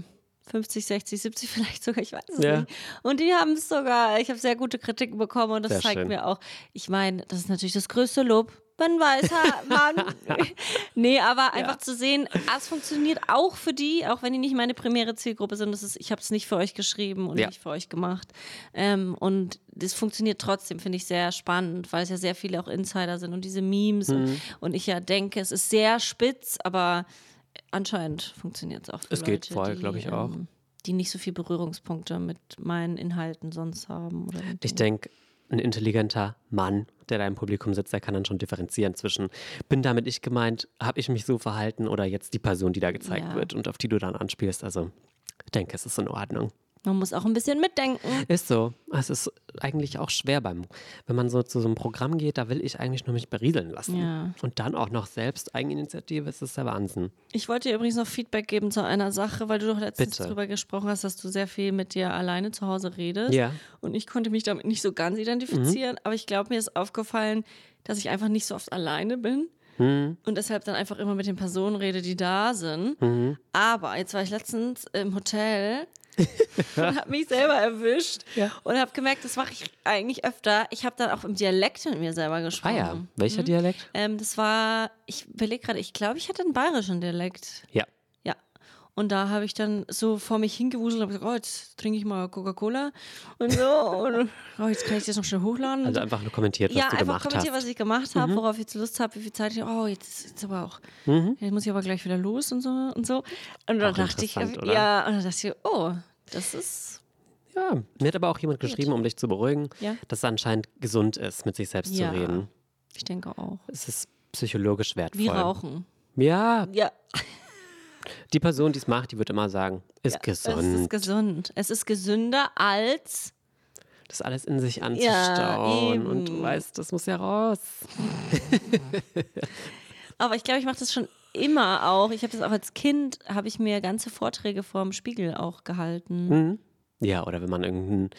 [SPEAKER 3] 50, 60, 70 vielleicht sogar, ich weiß es ja. nicht. Und die haben es sogar, ich habe sehr gute Kritiken bekommen und das sehr zeigt schön. mir auch, ich meine, das ist natürlich das größte Lob. Man weiß, Mann. nee, aber einfach ja. zu sehen, es funktioniert auch für die, auch wenn die nicht meine primäre Zielgruppe sind. Das ist, ich habe es nicht für euch geschrieben und ja. nicht für euch gemacht. Ähm, und das funktioniert trotzdem, finde ich sehr spannend, weil es ja sehr viele auch Insider sind und diese Memes. Mhm. Und, und ich ja denke, es ist sehr spitz, aber anscheinend funktioniert es auch. Für
[SPEAKER 2] es
[SPEAKER 3] Leute,
[SPEAKER 2] geht voll, glaube ich auch.
[SPEAKER 3] Ähm, die nicht so viele Berührungspunkte mit meinen Inhalten sonst haben.
[SPEAKER 2] ich denke, ein intelligenter Mann, der da im Publikum sitzt, der kann dann schon differenzieren zwischen, bin damit ich gemeint, habe ich mich so verhalten oder jetzt die Person, die da gezeigt ja. wird und auf die du dann anspielst. Also ich denke, es ist in Ordnung.
[SPEAKER 3] Man muss auch ein bisschen mitdenken.
[SPEAKER 2] Ist so. Es ist eigentlich auch schwer beim, wenn man so zu so einem Programm geht, da will ich eigentlich nur mich berieseln lassen. Ja. Und dann auch noch selbst Eigeninitiative, ist das der Wahnsinn.
[SPEAKER 3] Ich wollte dir übrigens noch Feedback geben zu einer Sache, weil du doch letztens Bitte. darüber gesprochen hast, dass du sehr viel mit dir alleine zu Hause redest.
[SPEAKER 2] Ja.
[SPEAKER 3] Und ich konnte mich damit nicht so ganz identifizieren, mhm. aber ich glaube, mir ist aufgefallen, dass ich einfach nicht so oft alleine bin. Mhm. Und deshalb dann einfach immer mit den Personen rede, die da sind. Mhm. Aber jetzt war ich letztens im Hotel und habe mich selber erwischt ja. und habe gemerkt, das mache ich eigentlich öfter. Ich habe dann auch im Dialekt mit mir selber gesprochen. Ah ja,
[SPEAKER 2] welcher mhm. Dialekt?
[SPEAKER 3] Ähm, das war, ich überlege gerade, ich glaube, ich hatte einen bayerischen Dialekt.
[SPEAKER 2] Ja.
[SPEAKER 3] Und da habe ich dann so vor mich hingewuselt und gesagt, oh, jetzt trinke ich mal Coca-Cola und so. und oh, jetzt kann ich das noch schnell hochladen.
[SPEAKER 2] Also einfach nur kommentiert, was
[SPEAKER 3] ja,
[SPEAKER 2] du gemacht hast. Ja,
[SPEAKER 3] einfach kommentiert, was ich gemacht habe, mhm. worauf ich jetzt Lust habe, wie viel Zeit ich, oh, jetzt ist aber auch, mhm. jetzt muss ich aber gleich wieder los und so und so. Und dann dachte ich, oder? ja, und dann dachte ich, oh, das ist.
[SPEAKER 2] Ja, mir hat aber auch jemand geschrieben, um dich zu beruhigen, ja? dass es anscheinend gesund ist, mit sich selbst ja, zu reden.
[SPEAKER 3] Ich denke auch.
[SPEAKER 2] Es ist psychologisch wertvoll.
[SPEAKER 3] Wie Rauchen.
[SPEAKER 2] Ja.
[SPEAKER 3] Ja.
[SPEAKER 2] Die Person, die es macht, die wird immer sagen, ist ja, gesund. Es
[SPEAKER 3] ist gesund. Es ist gesünder als
[SPEAKER 2] das alles in sich anzustauen. Ja, und du weißt, das muss ja raus.
[SPEAKER 3] Aber ich glaube, ich mache das schon immer auch. Ich habe das auch als Kind, habe ich mir ganze Vorträge vorm Spiegel auch gehalten.
[SPEAKER 2] Mhm. Ja, oder wenn man irgendeinen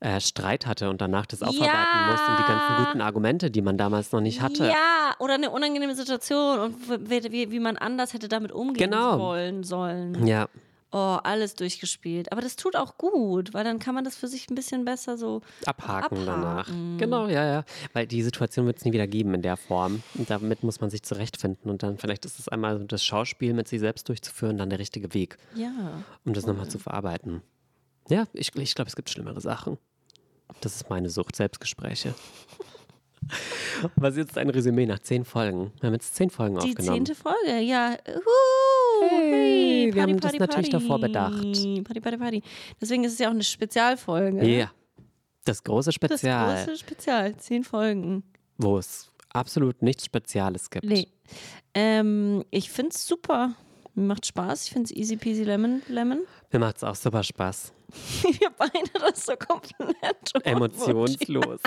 [SPEAKER 2] äh, Streit hatte und danach das aufarbeiten ja. muss und die ganzen guten Argumente, die man damals noch nicht hatte.
[SPEAKER 3] Ja, oder eine unangenehme Situation und wie, wie man anders hätte damit umgehen genau. wollen sollen.
[SPEAKER 2] Ja
[SPEAKER 3] oh, alles durchgespielt. Aber das tut auch gut, weil dann kann man das für sich ein bisschen besser so
[SPEAKER 2] abhaken, abhaken. danach. Genau, ja, ja. Weil die Situation wird es nie wieder geben in der Form. Und damit muss man sich zurechtfinden. Und dann vielleicht ist es einmal das Schauspiel mit sich selbst durchzuführen, dann der richtige Weg.
[SPEAKER 3] Ja.
[SPEAKER 2] Um das cool. nochmal zu verarbeiten. Ja, ich, ich glaube, es gibt schlimmere Sachen. Das ist meine Sucht, Selbstgespräche. Was ist jetzt ein Resümee nach zehn Folgen? Wir haben jetzt zehn Folgen
[SPEAKER 3] Die
[SPEAKER 2] aufgenommen.
[SPEAKER 3] Die zehnte Folge, ja. Uh,
[SPEAKER 2] hey, hey wir haben Party, das natürlich Party. davor bedacht.
[SPEAKER 3] Party, Party, Party. Deswegen ist es ja auch eine Spezialfolge.
[SPEAKER 2] Ja. Das große Spezial.
[SPEAKER 3] Das große Spezial. Zehn Folgen.
[SPEAKER 2] Wo es absolut nichts Spezielles gibt.
[SPEAKER 3] Nee. Ähm, ich finde es super. Mir macht Spaß. Ich finde es easy peasy lemon. lemon.
[SPEAKER 2] Mir macht es auch super Spaß.
[SPEAKER 3] Wir beide das so komplett
[SPEAKER 2] emotionslos.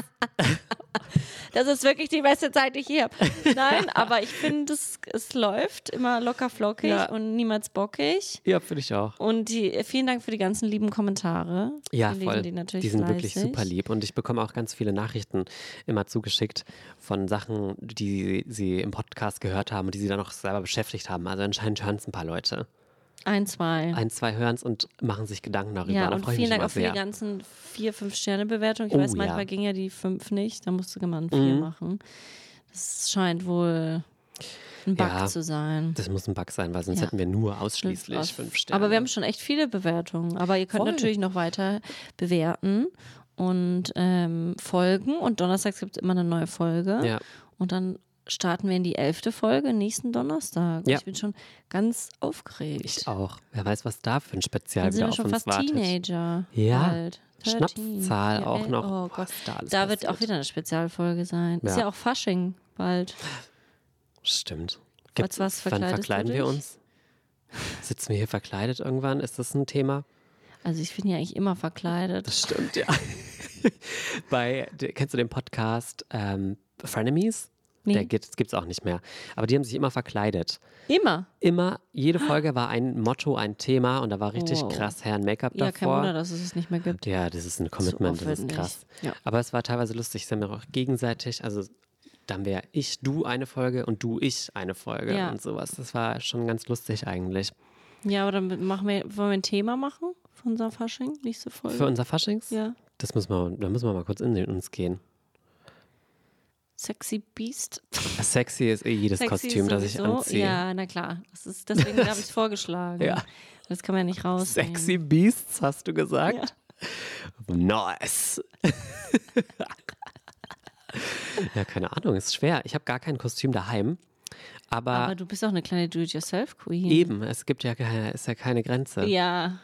[SPEAKER 3] das ist wirklich die beste Zeit, die ich hier habe. Nein, aber ich finde, es, es läuft immer locker flockig ja. und niemals bockig.
[SPEAKER 2] Ja, finde ich auch.
[SPEAKER 3] Und die, vielen Dank für die ganzen lieben Kommentare.
[SPEAKER 2] Ja, voll. Die, natürlich die sind fleißig. wirklich super lieb und ich bekomme auch ganz viele Nachrichten immer zugeschickt von Sachen, die sie im Podcast gehört haben und die sie dann auch selber beschäftigt haben. Also anscheinend hören es ein paar Leute.
[SPEAKER 3] Ein, zwei.
[SPEAKER 2] Ein, zwei hören es und machen sich Gedanken darüber.
[SPEAKER 3] ja,
[SPEAKER 2] da
[SPEAKER 3] und vielen Dank auch für die ganzen vier, fünf Sterne Bewertungen. Ich
[SPEAKER 2] Oh,
[SPEAKER 3] weiß, manchmal
[SPEAKER 2] ja.
[SPEAKER 3] ging ja die fünf nicht, da musste man vier
[SPEAKER 2] Mhm.
[SPEAKER 3] machen. Das scheint wohl ein Bug
[SPEAKER 2] Ja.
[SPEAKER 3] zu sein.
[SPEAKER 2] Das muss ein Bug sein, weil sonst
[SPEAKER 3] Ja.
[SPEAKER 2] hätten wir nur ausschließlich
[SPEAKER 3] Aus-
[SPEAKER 2] fünf Sterne.
[SPEAKER 3] Aber wir haben schon echt viele Bewertungen. Aber ihr könnt
[SPEAKER 2] Voll.
[SPEAKER 3] natürlich noch weiter bewerten und ähm, folgen. Und donnerstags gibt es immer eine neue Folge.
[SPEAKER 2] ja.
[SPEAKER 3] Und dann starten wir in die elfte Folge nächsten Donnerstag.
[SPEAKER 2] Ja.
[SPEAKER 3] Ich bin schon ganz aufgeregt.
[SPEAKER 2] Ich auch. Wer weiß, was da für ein Spezial
[SPEAKER 3] Dann sind
[SPEAKER 2] wieder
[SPEAKER 3] wir schon fast
[SPEAKER 2] wartet.
[SPEAKER 3] Teenager.
[SPEAKER 2] Ja.
[SPEAKER 3] 13.
[SPEAKER 2] Schnapszahl
[SPEAKER 3] Ja,
[SPEAKER 2] auch noch.
[SPEAKER 3] Oh
[SPEAKER 2] Was
[SPEAKER 3] Gott.
[SPEAKER 2] da alles
[SPEAKER 3] Da wird auch wieder eine Spezialfolge sein. Ist
[SPEAKER 2] Ja.
[SPEAKER 3] ja auch Fasching bald.
[SPEAKER 2] Stimmt.
[SPEAKER 3] Als was
[SPEAKER 2] wann
[SPEAKER 3] verkleidest du
[SPEAKER 2] verkleiden wir uns? Sitzen wir hier verkleidet irgendwann? Ist das ein Thema?
[SPEAKER 3] Also ich bin ja eigentlich immer verkleidet.
[SPEAKER 2] Das stimmt, ja. Bei, kennst du den Podcast ähm, Frenemies?
[SPEAKER 3] Nee.
[SPEAKER 2] Der gibt es auch nicht mehr. Aber die haben sich immer verkleidet.
[SPEAKER 3] Immer.
[SPEAKER 2] Immer, jede Folge war ein Motto, ein Thema und da war richtig
[SPEAKER 3] Wow.
[SPEAKER 2] krass Herren Make-up
[SPEAKER 3] Ja, kein
[SPEAKER 2] davor.
[SPEAKER 3] Wunder, dass es es nicht mehr gibt.
[SPEAKER 2] Ja, das ist ein Commitment, das ist krass.
[SPEAKER 3] Ja.
[SPEAKER 2] Aber es war teilweise lustig, es haben wir auch gegenseitig, also dann wäre ich, du eine Folge und du, ich eine Folge
[SPEAKER 3] Ja.
[SPEAKER 2] und sowas. Das war schon ganz lustig eigentlich.
[SPEAKER 3] Ja, aber dann machen wir, wollen wir ein Thema machen von unserer Fasching, nächste Folge?
[SPEAKER 2] Für unser Faschings?
[SPEAKER 3] ja.
[SPEAKER 2] Das müssen wir, da müssen wir mal kurz in uns gehen.
[SPEAKER 3] Sexy Beast.
[SPEAKER 2] Sexy ist eh jedes
[SPEAKER 3] Sexy
[SPEAKER 2] Kostüm, das ich anziehe.
[SPEAKER 3] Ja, na klar. Das ist, deswegen habe ich es vorgeschlagen.
[SPEAKER 2] Ja.
[SPEAKER 3] Das kann man ja nicht rausnehmen.
[SPEAKER 2] Sexy Beasts, hast du gesagt? Nice. ja, keine Ahnung, ist schwer. Ich habe gar kein Kostüm daheim. Aber,
[SPEAKER 3] Aber du bist auch eine kleine Do-it-yourself-Queen.
[SPEAKER 2] eben, es gibt ja keine, ist ja keine Grenze.
[SPEAKER 3] Ja.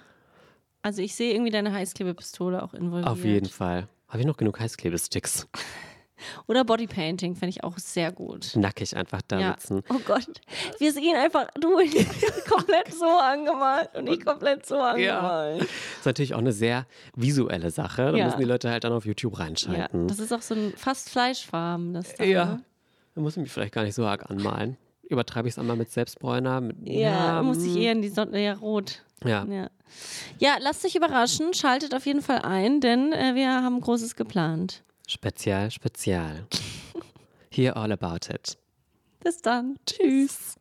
[SPEAKER 3] Also ich sehe irgendwie deine Heißklebepistole auch involviert.
[SPEAKER 2] Auf jeden Fall. Habe ich noch genug Heißklebesticks?
[SPEAKER 3] Oder Bodypainting fände ich auch sehr gut.
[SPEAKER 2] Nackig einfach da
[SPEAKER 3] Ja.
[SPEAKER 2] sitzen.
[SPEAKER 3] Oh Gott. Wir sehen einfach, du komplett so angemalt und ich komplett so angemalt.
[SPEAKER 2] Ist natürlich auch eine sehr visuelle Sache. Da
[SPEAKER 3] Ja.
[SPEAKER 2] müssen die Leute halt dann auf YouTube
[SPEAKER 3] Ja,
[SPEAKER 2] reinschalten.
[SPEAKER 3] das ist auch so ein fast Fleischfarben. Das da,
[SPEAKER 2] Ja.
[SPEAKER 3] ne?
[SPEAKER 2] Da muss ich mich vielleicht gar nicht so arg anmalen. Übertreibe ich es einmal mit Selbstbräuner? Mit,
[SPEAKER 3] Ja, muss ich eher in die Sonne, ja, rot.
[SPEAKER 2] Ja.
[SPEAKER 3] Ja. ja, lasst euch überraschen, schaltet auf jeden Fall ein, denn äh, wir haben Großes geplant.
[SPEAKER 2] Spezial, spezial. Hear all about it.
[SPEAKER 3] Bis dann.
[SPEAKER 2] Tschüss.